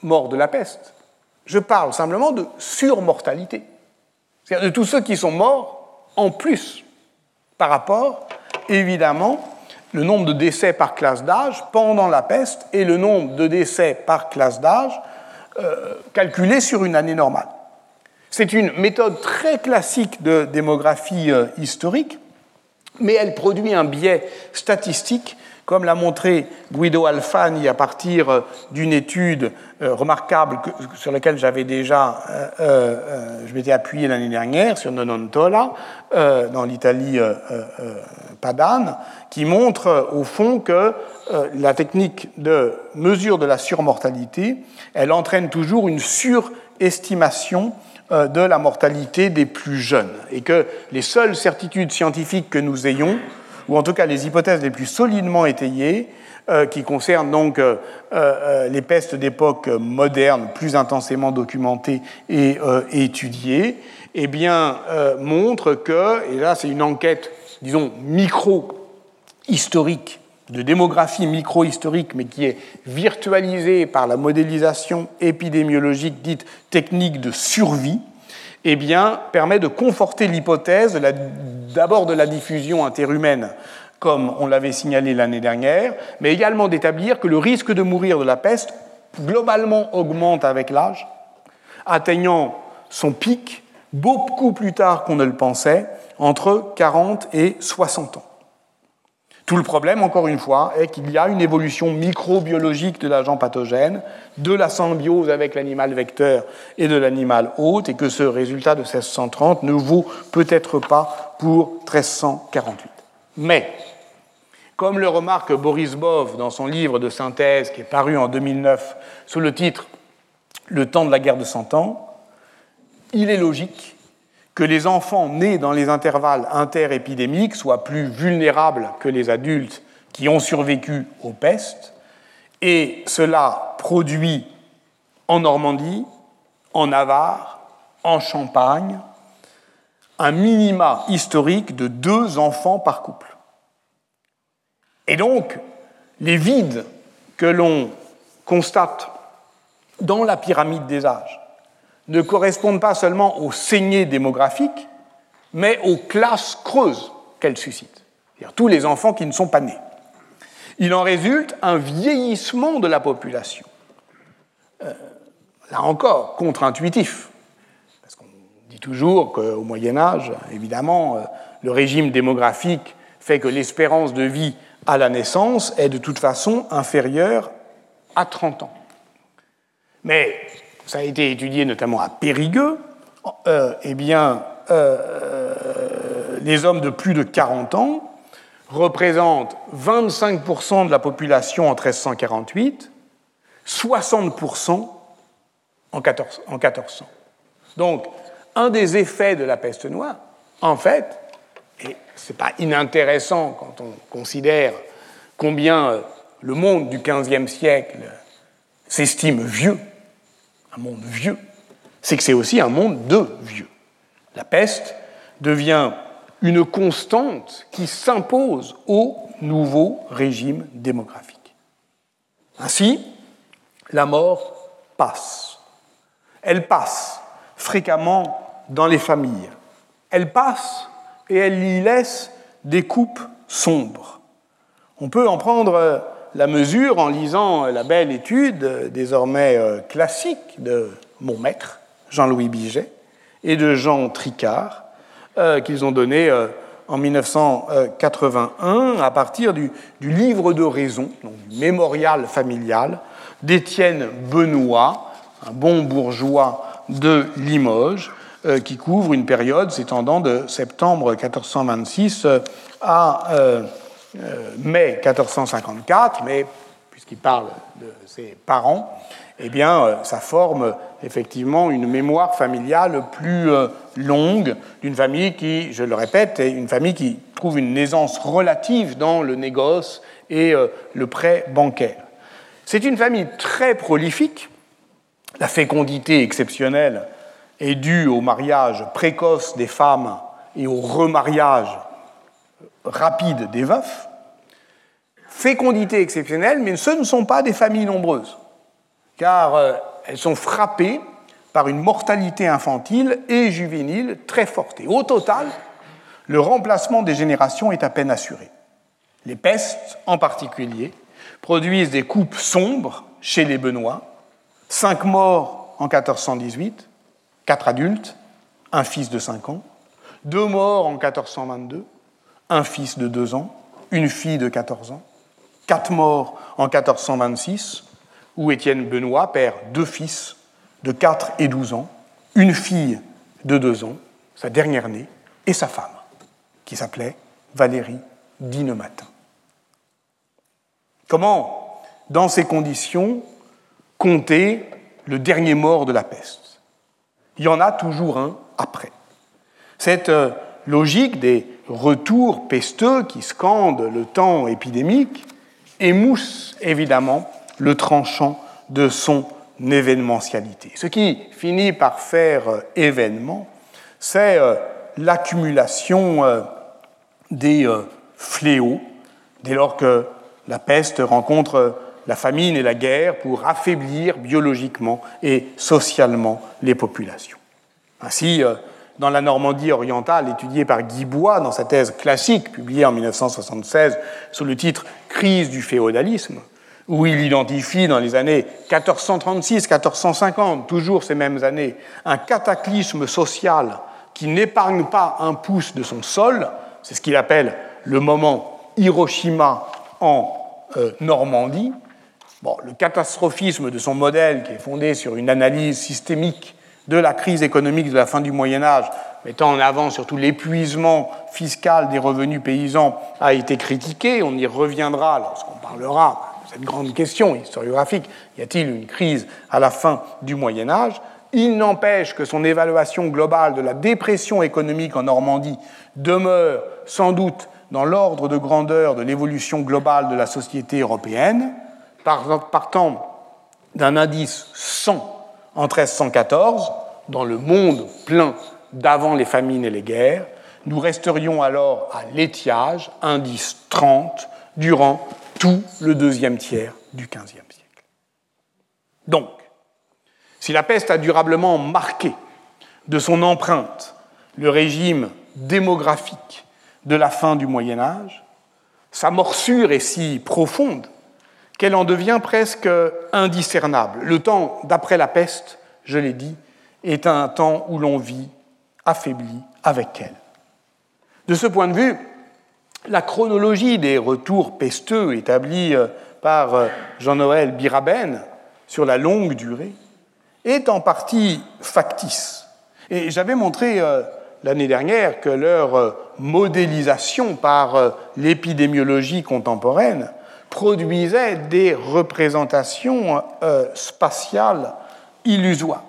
mort de la peste, je parle simplement de surmortalité. C'est-à-dire de tous ceux qui sont morts en plus par rapport, évidemment, le nombre de décès par classe d'âge pendant la peste et le nombre de décès par classe d'âge euh, calculé sur une année normale. C'est une méthode très classique de démographie euh, historique, mais elle produit un biais statistique comme l'a montré Guido Alfani à partir euh, d'une étude euh, remarquable sur laquelle j'avais déjà, euh, je m'étais appuyé l'année dernière sur Nonontola, dans l'Italie padane, qui montre au fond que la technique de mesure de la surmortalité, elle entraîne toujours une surestimation de la mortalité des plus jeunes, et que les seules certitudes scientifiques que nous ayons, ou en tout cas les hypothèses les plus solidement étayées, euh, qui concernent donc euh, euh, les pestes d'époque moderne, plus intensément documentées et étudiées, eh montrent que, et là c'est une enquête, disons, micro-historique, de démographie micro-historique, mais qui est virtualisée par la modélisation épidémiologique dite technique de survie, eh bien, permet de conforter l'hypothèse d'abord de la diffusion interhumaine, comme on l'avait signalé l'année dernière, mais également d'établir que le risque de mourir de la peste globalement augmente avec l'âge, atteignant son pic beaucoup plus tard qu'on ne le pensait, entre 40 et 60 ans. Tout le problème, encore une fois, est qu'il y a une évolution microbiologique de l'agent pathogène, de la symbiose avec l'animal vecteur et de l'animal hôte, et que ce résultat de 1630 ne vaut peut-être pas pour 1348. Mais, comme le remarque Boris Bov dans son livre de synthèse qui est paru en 2009 sous le titre Le temps de la guerre de Cent Ans, il est logique que les enfants nés dans les intervalles interépidémiques soient plus vulnérables que les adultes qui ont survécu aux pestes, et cela produit en Normandie, en Navarre, en Champagne, un minima historique de deux enfants par couple. Et donc, les vides que l'on constate dans la pyramide des âges, ne correspondent pas seulement aux saignées démographiques, mais aux classes creuses qu'elles suscitent, c'est-à-dire tous les enfants qui ne sont pas nés. Il en résulte un vieillissement de la population. Euh, là encore, contre-intuitif, parce qu'on dit toujours qu'au Moyen Âge, évidemment, euh, le régime démographique fait que l'espérance de vie à la naissance est de toute façon inférieure à 30 ans. Mais ça a été étudié notamment à Périgueux, euh, eh bien, euh, les hommes de plus de 40 ans représentent 25% de la population en 1348, 60% en, 14, en 1400. Donc, un des effets de la peste noire, en fait, et ce n'est pas inintéressant quand on considère combien euh, le monde du XVe siècle s'estime vieux, monde vieux, c'est que c'est aussi un monde de vieux. La peste devient une constante qui s'impose au nouveau régime démographique. Ainsi, la mort passe. Elle passe fréquemment dans les familles. Elle passe et elle y laisse des coupes sombres. On peut en prendre la mesure en lisant la belle étude, désormais euh, classique, de mon maître, Jean-Louis Biget, et de Jean Tricard, euh, qu'ils ont donné euh, en 1981 à partir du, livre de raison, du mémorial familial d'Étienne Benoît, un bon bourgeois de Limoges, qui couvre une période s'étendant de septembre 1426 à euh, mai 1454, mais puisqu'il parle de ses parents, eh bien, euh, ça forme effectivement une mémoire familiale plus euh, longue d'une famille qui, je le répète, est une famille qui trouve une aisance relative dans le négoce et le prêt bancaire. C'est une famille très prolifique. La fécondité exceptionnelle est due au mariage précoce des femmes et au remariage rapide des veufs, fécondité exceptionnelle, mais ce ne sont pas des familles nombreuses, car euh, elles sont frappées par une mortalité infantile et juvénile très forte. Et au total, le remplacement des générations est à peine assuré. Les pestes, en particulier, produisent des coupes sombres chez les Benoît, cinq morts en 1418, quatre adultes, un fils de cinq ans, deux morts en 1422, un fils de deux ans, une fille de 14 ans, quatre morts en 1426, où Étienne Benoît perd deux fils de 4 et 12 ans, une fille de 2 ans, sa dernière née, et sa femme, qui s'appelait Valérie Dinematin. Comment, dans ces conditions, compter le dernier mort de la peste? Il y en a toujours un après. Cette euh, logique des retour pesteux qui scande le temps épidémique émousse évidemment le tranchant de son événementialité. Ce qui finit par faire euh, événement, c'est euh, l'accumulation euh, des fléaux dès lors que la peste rencontre la famine et la guerre pour affaiblir biologiquement et socialement les populations. Ainsi, dans la Normandie orientale, étudiée par Guy Bois dans sa thèse classique publiée en 1976 sous le titre Crise du féodalisme, où il identifie dans les années 1436-1450, toujours ces mêmes années, un cataclysme social qui n'épargne pas un pouce de son sol, c'est ce qu'il appelle le moment Hiroshima en euh, Normandie. Bon, le catastrophisme de son modèle, qui est fondé sur une analyse systémique de la crise économique de la fin du Moyen Âge, mettant en avant surtout l'épuisement fiscal des revenus paysans, a été critiqué. On y reviendra lorsqu'on parlera de cette grande question historiographique. Y a-t-il une crise à la fin du Moyen Âge Il n'empêche que son évaluation globale de la dépression économique en Normandie demeure sans doute dans l'ordre de grandeur de l'évolution globale de la société européenne, partant d'un indice 100 en 1314, dans le monde plein d'avant les famines et les guerres, nous resterions alors à l'étiage, indice 30, durant tout le deuxième tiers du XVe siècle. Donc, si la peste a durablement marqué de son empreinte le régime démographique de la fin du Moyen Âge, sa morsure est si profonde qu'elle en devient presque indiscernable. Le temps d'après la peste, je l'ai dit, est un temps où l'on vit affaibli avec elle. De ce point de vue, la chronologie des retours pesteux établis euh, par euh, Jean-Noël Biraben sur la longue durée est en partie factice. Et j'avais montré euh, l'année dernière que leur modélisation par l'épidémiologie contemporaine produisait des représentations euh, spatiales illusoires,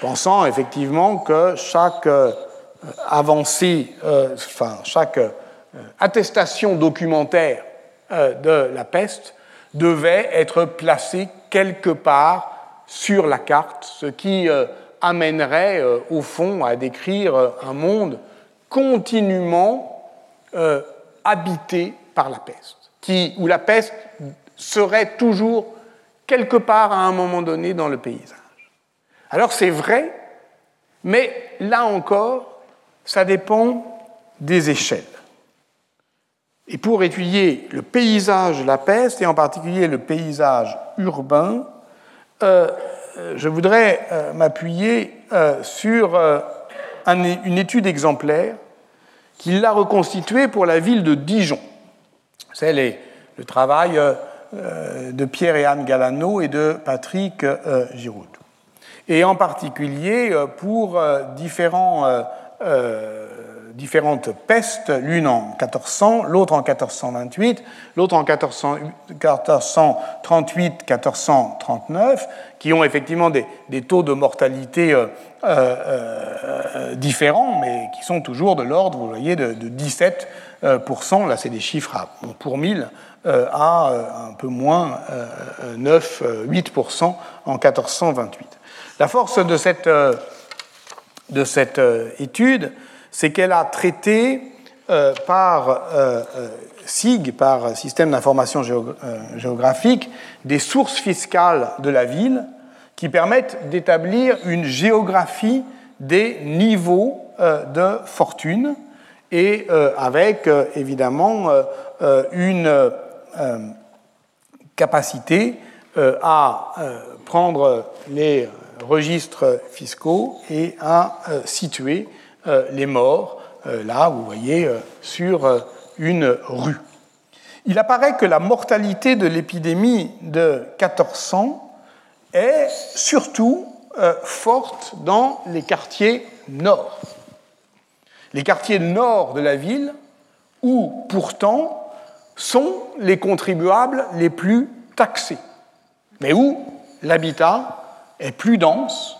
pensant effectivement que chaque euh, avancée, euh, enfin chaque attestation documentaire de la peste devait être placée quelque part sur la carte, ce qui amènerait au fond à décrire un monde continuellement habité par la peste qui, où la peste serait toujours quelque part à un moment donné dans le paysage. Alors c'est vrai, mais là encore, ça dépend des échelles. Et pour étudier le paysage de la peste, et en particulier le paysage urbain, euh, je voudrais euh, m'appuyer euh, sur une étude exemplaire qu'il a reconstituée pour la ville de Dijon. C'est le travail de Pierre et Anne Galano et de Patrick Giroud. Et en particulier pour différents différentes pestes, l'une en 1400, l'autre en 1428, l'autre en 1438-1439, qui ont effectivement des, taux de mortalité euh, euh, euh, différents, mais qui sont toujours de l'ordre, vous voyez, de, 17%, là c'est des chiffres pour 1000, à un peu moins 9-8% en 1428. La force de cette, de cette étude, c'est qu'elle a traité euh, par euh, euh, SIG, par Système d'information géographique, des sources fiscales de la ville qui permettent d'établir une géographie des niveaux de fortune et avec évidemment une capacité à prendre les registres fiscaux et à situer les morts, euh, là, vous voyez, euh, sur une rue. Il apparaît que la mortalité de l'épidémie de 1400 est surtout forte dans les quartiers nord. Les quartiers nord de la ville, où pourtant sont les contribuables les plus taxés, mais où l'habitat est plus dense,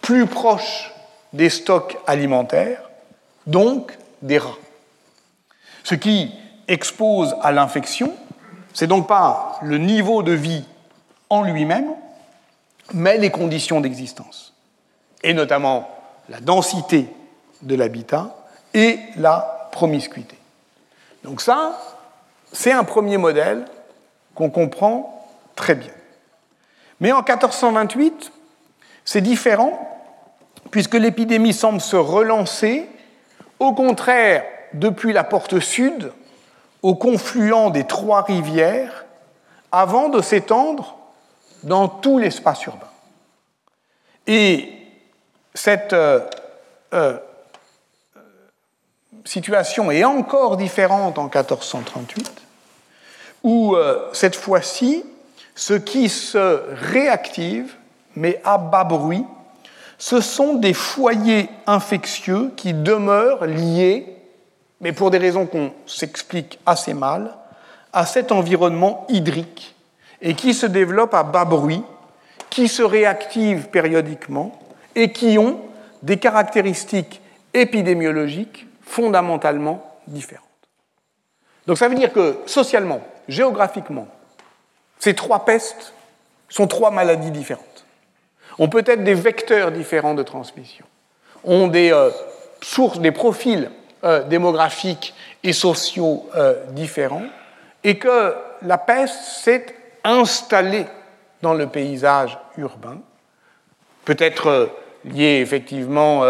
plus proche des stocks alimentaires, donc des rats. Ce qui expose à l'infection, c'est donc pas le niveau de vie en lui-même, mais les conditions d'existence, et notamment la densité de l'habitat et la promiscuité. Donc ça, c'est un premier modèle qu'on comprend très bien. Mais en 1428, c'est différent puisque l'épidémie semble se relancer, au contraire, depuis la porte sud, au confluent des trois rivières, avant de s'étendre dans tout l'espace urbain. Et cette euh, euh, situation est encore différente en 1438, où euh, cette fois-ci, ce qui se réactive, mais à bas bruit, ce sont des foyers infectieux qui demeurent liés, mais pour des raisons qu'on s'explique assez mal, à cet environnement hydrique et qui se développent à bas bruit, qui se réactivent périodiquement et qui ont des caractéristiques épidémiologiques fondamentalement différentes. Donc ça veut dire que socialement, géographiquement, ces trois pestes sont trois maladies différentes ont peut-être des vecteurs différents de transmission, ont des euh, sources, des profils euh, démographiques et sociaux euh, différents, et que la peste s'est installée dans le paysage urbain, peut-être liée effectivement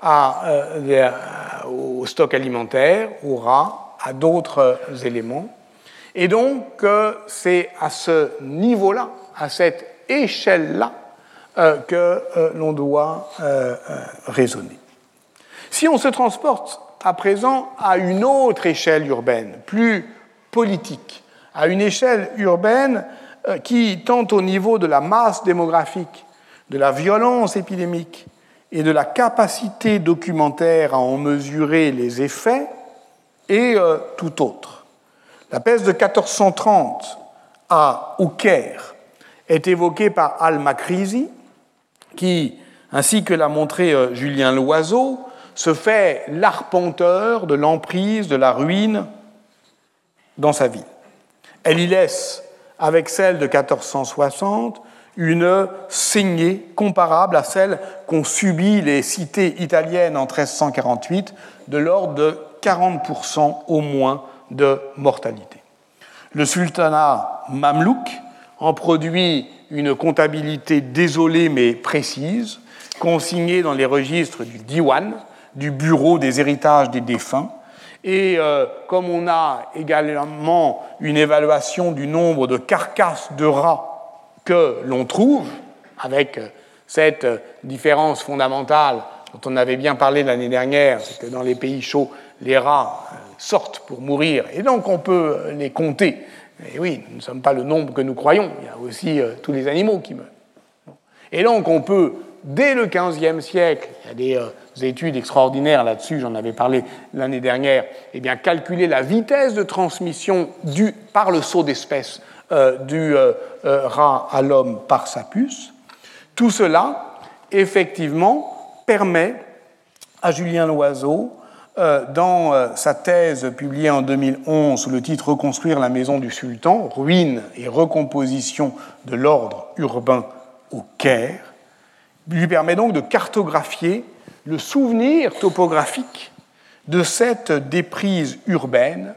à, au stock alimentaire, aux rats, à d'autres éléments. Et donc, c'est à ce niveau-là, à cette échelle-là, que euh, l'on doit euh, raisonner. Si on se transporte à présent à une autre échelle urbaine, plus politique, à une échelle urbaine qui, tant au niveau de la masse démographique, de la violence épidémique et de la capacité documentaire à en mesurer les effets, est tout autre. La peste de 1430 à, au Caire est évoquée par Al-Makrisi, qui, ainsi que l'a montré euh, Julien Loiseau, se fait l'arpenteur de l'emprise, de la ruine dans sa ville. Elle y laisse, avec celle de 1460, une saignée comparable à celle qu'ont subi les cités italiennes en 1348, de l'ordre de 40% au moins de mortalité. Le sultanat mamelouk en produit une comptabilité désolée mais précise, consignée dans les registres du Diwan, du Bureau des héritages des défunts. Et euh, comme on a également une évaluation du nombre de carcasses de rats que l'on trouve, avec cette différence fondamentale dont on avait bien parlé l'année dernière, c'est que dans les pays chauds, les rats euh, sortent pour mourir, et donc on peut les compter. Et oui, nous ne sommes pas le nombre que nous croyons, il y a aussi euh, tous les animaux qui meurent. Et donc on peut, dès le XVe siècle, il y a des, euh, études extraordinaires là-dessus, j'en avais parlé l'année dernière, eh bien, calculer la vitesse de transmission par le saut d'espèce du rat à l'homme par sa puce. Tout cela, effectivement, permet à Julien Loiseau euh, dans euh, sa thèse publiée en 2011 sous le titre Reconstruire la maison du sultan, ruine et recomposition de l'ordre urbain au Caire, lui permet donc de cartographier le souvenir topographique de cette déprise urbaine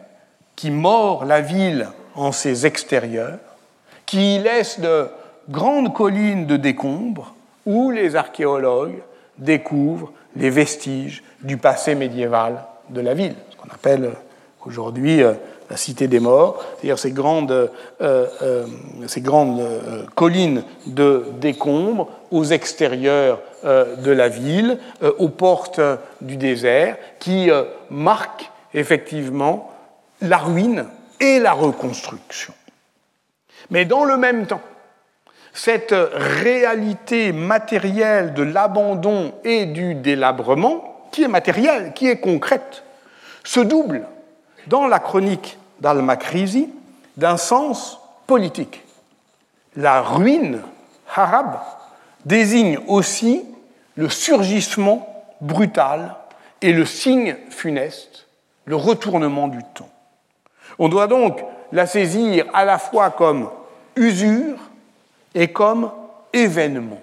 qui mord la ville en ses extérieurs, qui laisse de grandes collines de décombres où les archéologues découvrent les vestiges du passé médiéval de la ville, ce qu'on appelle aujourd'hui euh, la cité des morts, c'est-à-dire ces grandes, euh, euh, ces grandes collines de décombres aux extérieurs de la ville, aux portes du désert, qui marquent effectivement la ruine et la reconstruction. Mais dans le même temps, cette réalité matérielle de l'abandon et du délabrement, qui est matérielle, qui est concrète, se double dans la chronique d'Al-Makrisi d'un sens politique. La ruine arabe désigne aussi le surgissement brutal et le signe funeste, le retournement du temps. On doit donc la saisir à la fois comme usure et comme événement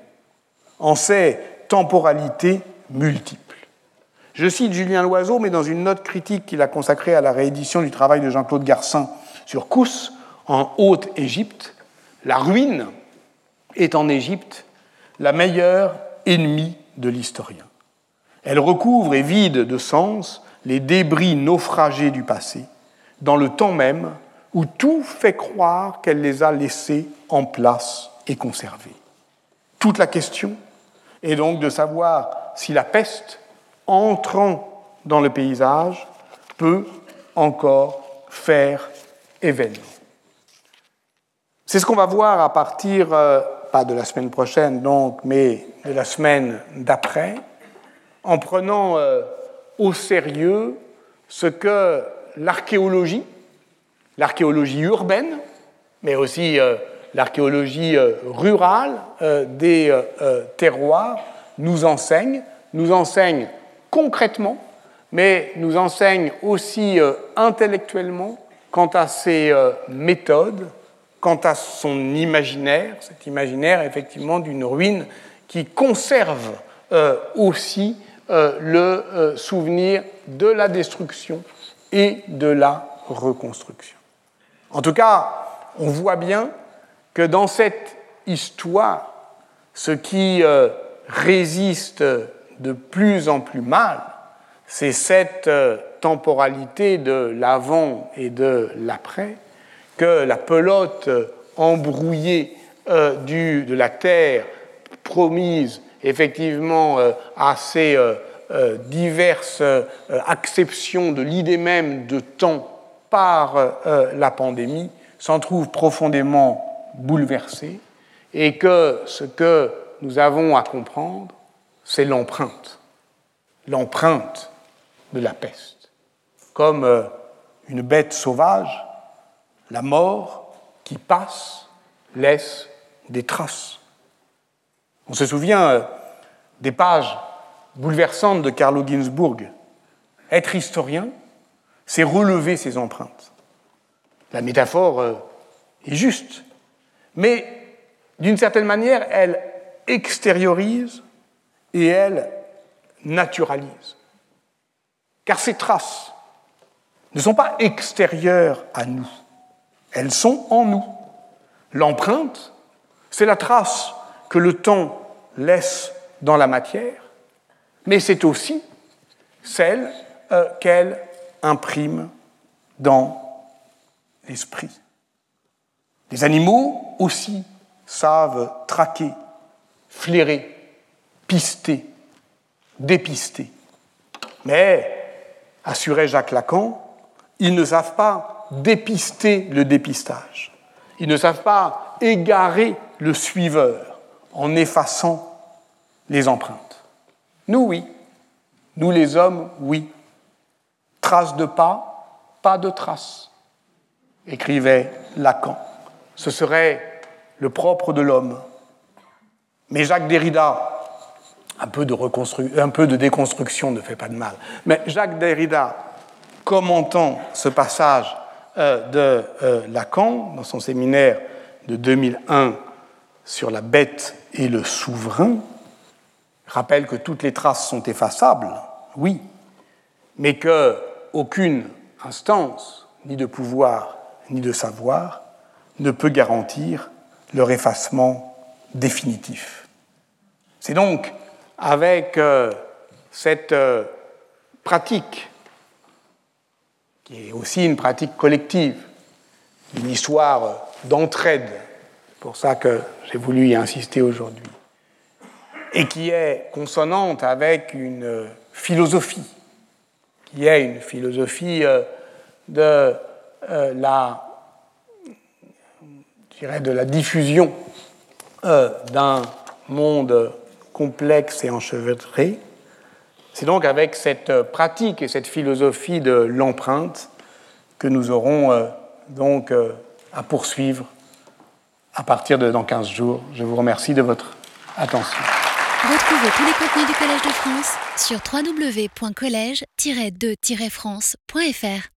en ces temporalités multiples. Je cite Julien Loiseau, mais dans une note critique qu'il a consacrée à la réédition du travail de Jean-Claude Garcin sur Kous, en Haute-Égypte, la ruine est en Égypte la meilleure ennemie de l'historien. Elle recouvre et vide de sens les débris naufragés du passé, dans le temps même où tout fait croire qu'elle les a laissés en place et conservée. Toute la question est donc de savoir si la peste, entrant dans le paysage, peut encore faire événement. C'est ce qu'on va voir à partir, euh, pas de la semaine prochaine donc, mais de la semaine d'après, en prenant euh, au sérieux ce que l'archéologie, l'archéologie urbaine, mais aussi euh, l'archéologie euh, rurale euh, des euh, terroirs nous enseigne, nous enseigne concrètement, mais nous enseigne aussi intellectuellement quant à ses méthodes, quant à son imaginaire, cet imaginaire effectivement d'une ruine qui conserve aussi le souvenir de la destruction et de la reconstruction. En tout cas, on voit bien que dans cette histoire, ce qui euh, résiste de plus en plus mal, c'est cette euh, temporalité de l'avant et de l'après, que la pelote embrouillée euh, de la terre promise effectivement à ces diverses acceptions de l'idée même de temps par la pandémie s'en trouve profondément bouleversé et que ce que nous avons à comprendre, c'est l'empreinte, l'empreinte de la peste. Comme euh, une bête sauvage, la mort qui passe laisse des traces. On se souvient euh, des pages bouleversantes de Carlo Ginzburg. Être historien, c'est relever ses empreintes. La métaphore euh, est juste mais d'une certaine manière, elle extériorise et elle naturalise. Car ces traces ne sont pas extérieures à nous, elles sont en nous. L'empreinte, c'est la trace que le temps laisse dans la matière, mais c'est aussi celle euh, qu'elle imprime dans l'esprit. Les animaux aussi savent traquer, flairer, pister, dépister. Mais, assurait Jacques Lacan, ils ne savent pas dépister le dépistage. Ils ne savent pas égarer le suiveur en effaçant les empreintes. Nous, oui. Nous, les hommes, oui. Trace de pas, pas de trace, écrivait Lacan. Ce serait le propre de l'homme. Mais Jacques Derrida, un peu, de déconstruction ne fait pas de mal, mais Jacques Derrida, commentant ce passage euh, de euh, Lacan dans son séminaire de 2001 sur la bête et le souverain, rappelle que toutes les traces sont effaçables, oui, mais qu'aucune instance, ni de pouvoir, ni de savoir, ne peut garantir leur effacement définitif. C'est donc avec euh, cette euh, pratique, qui est aussi une pratique collective, une histoire d'entraide, pour ça que j'ai voulu y insister aujourd'hui, et qui est consonante avec une philosophie, qui est une philosophie euh, de la de la diffusion euh, d'un monde complexe et enchevêtré. C'est donc avec cette pratique et cette philosophie de l'empreinte que nous aurons euh, donc euh, à poursuivre à partir de dans 15 jours. Je vous remercie de votre attention. Retrouvez tous les contenus du Collège de France sur www.colège-2-france.fr.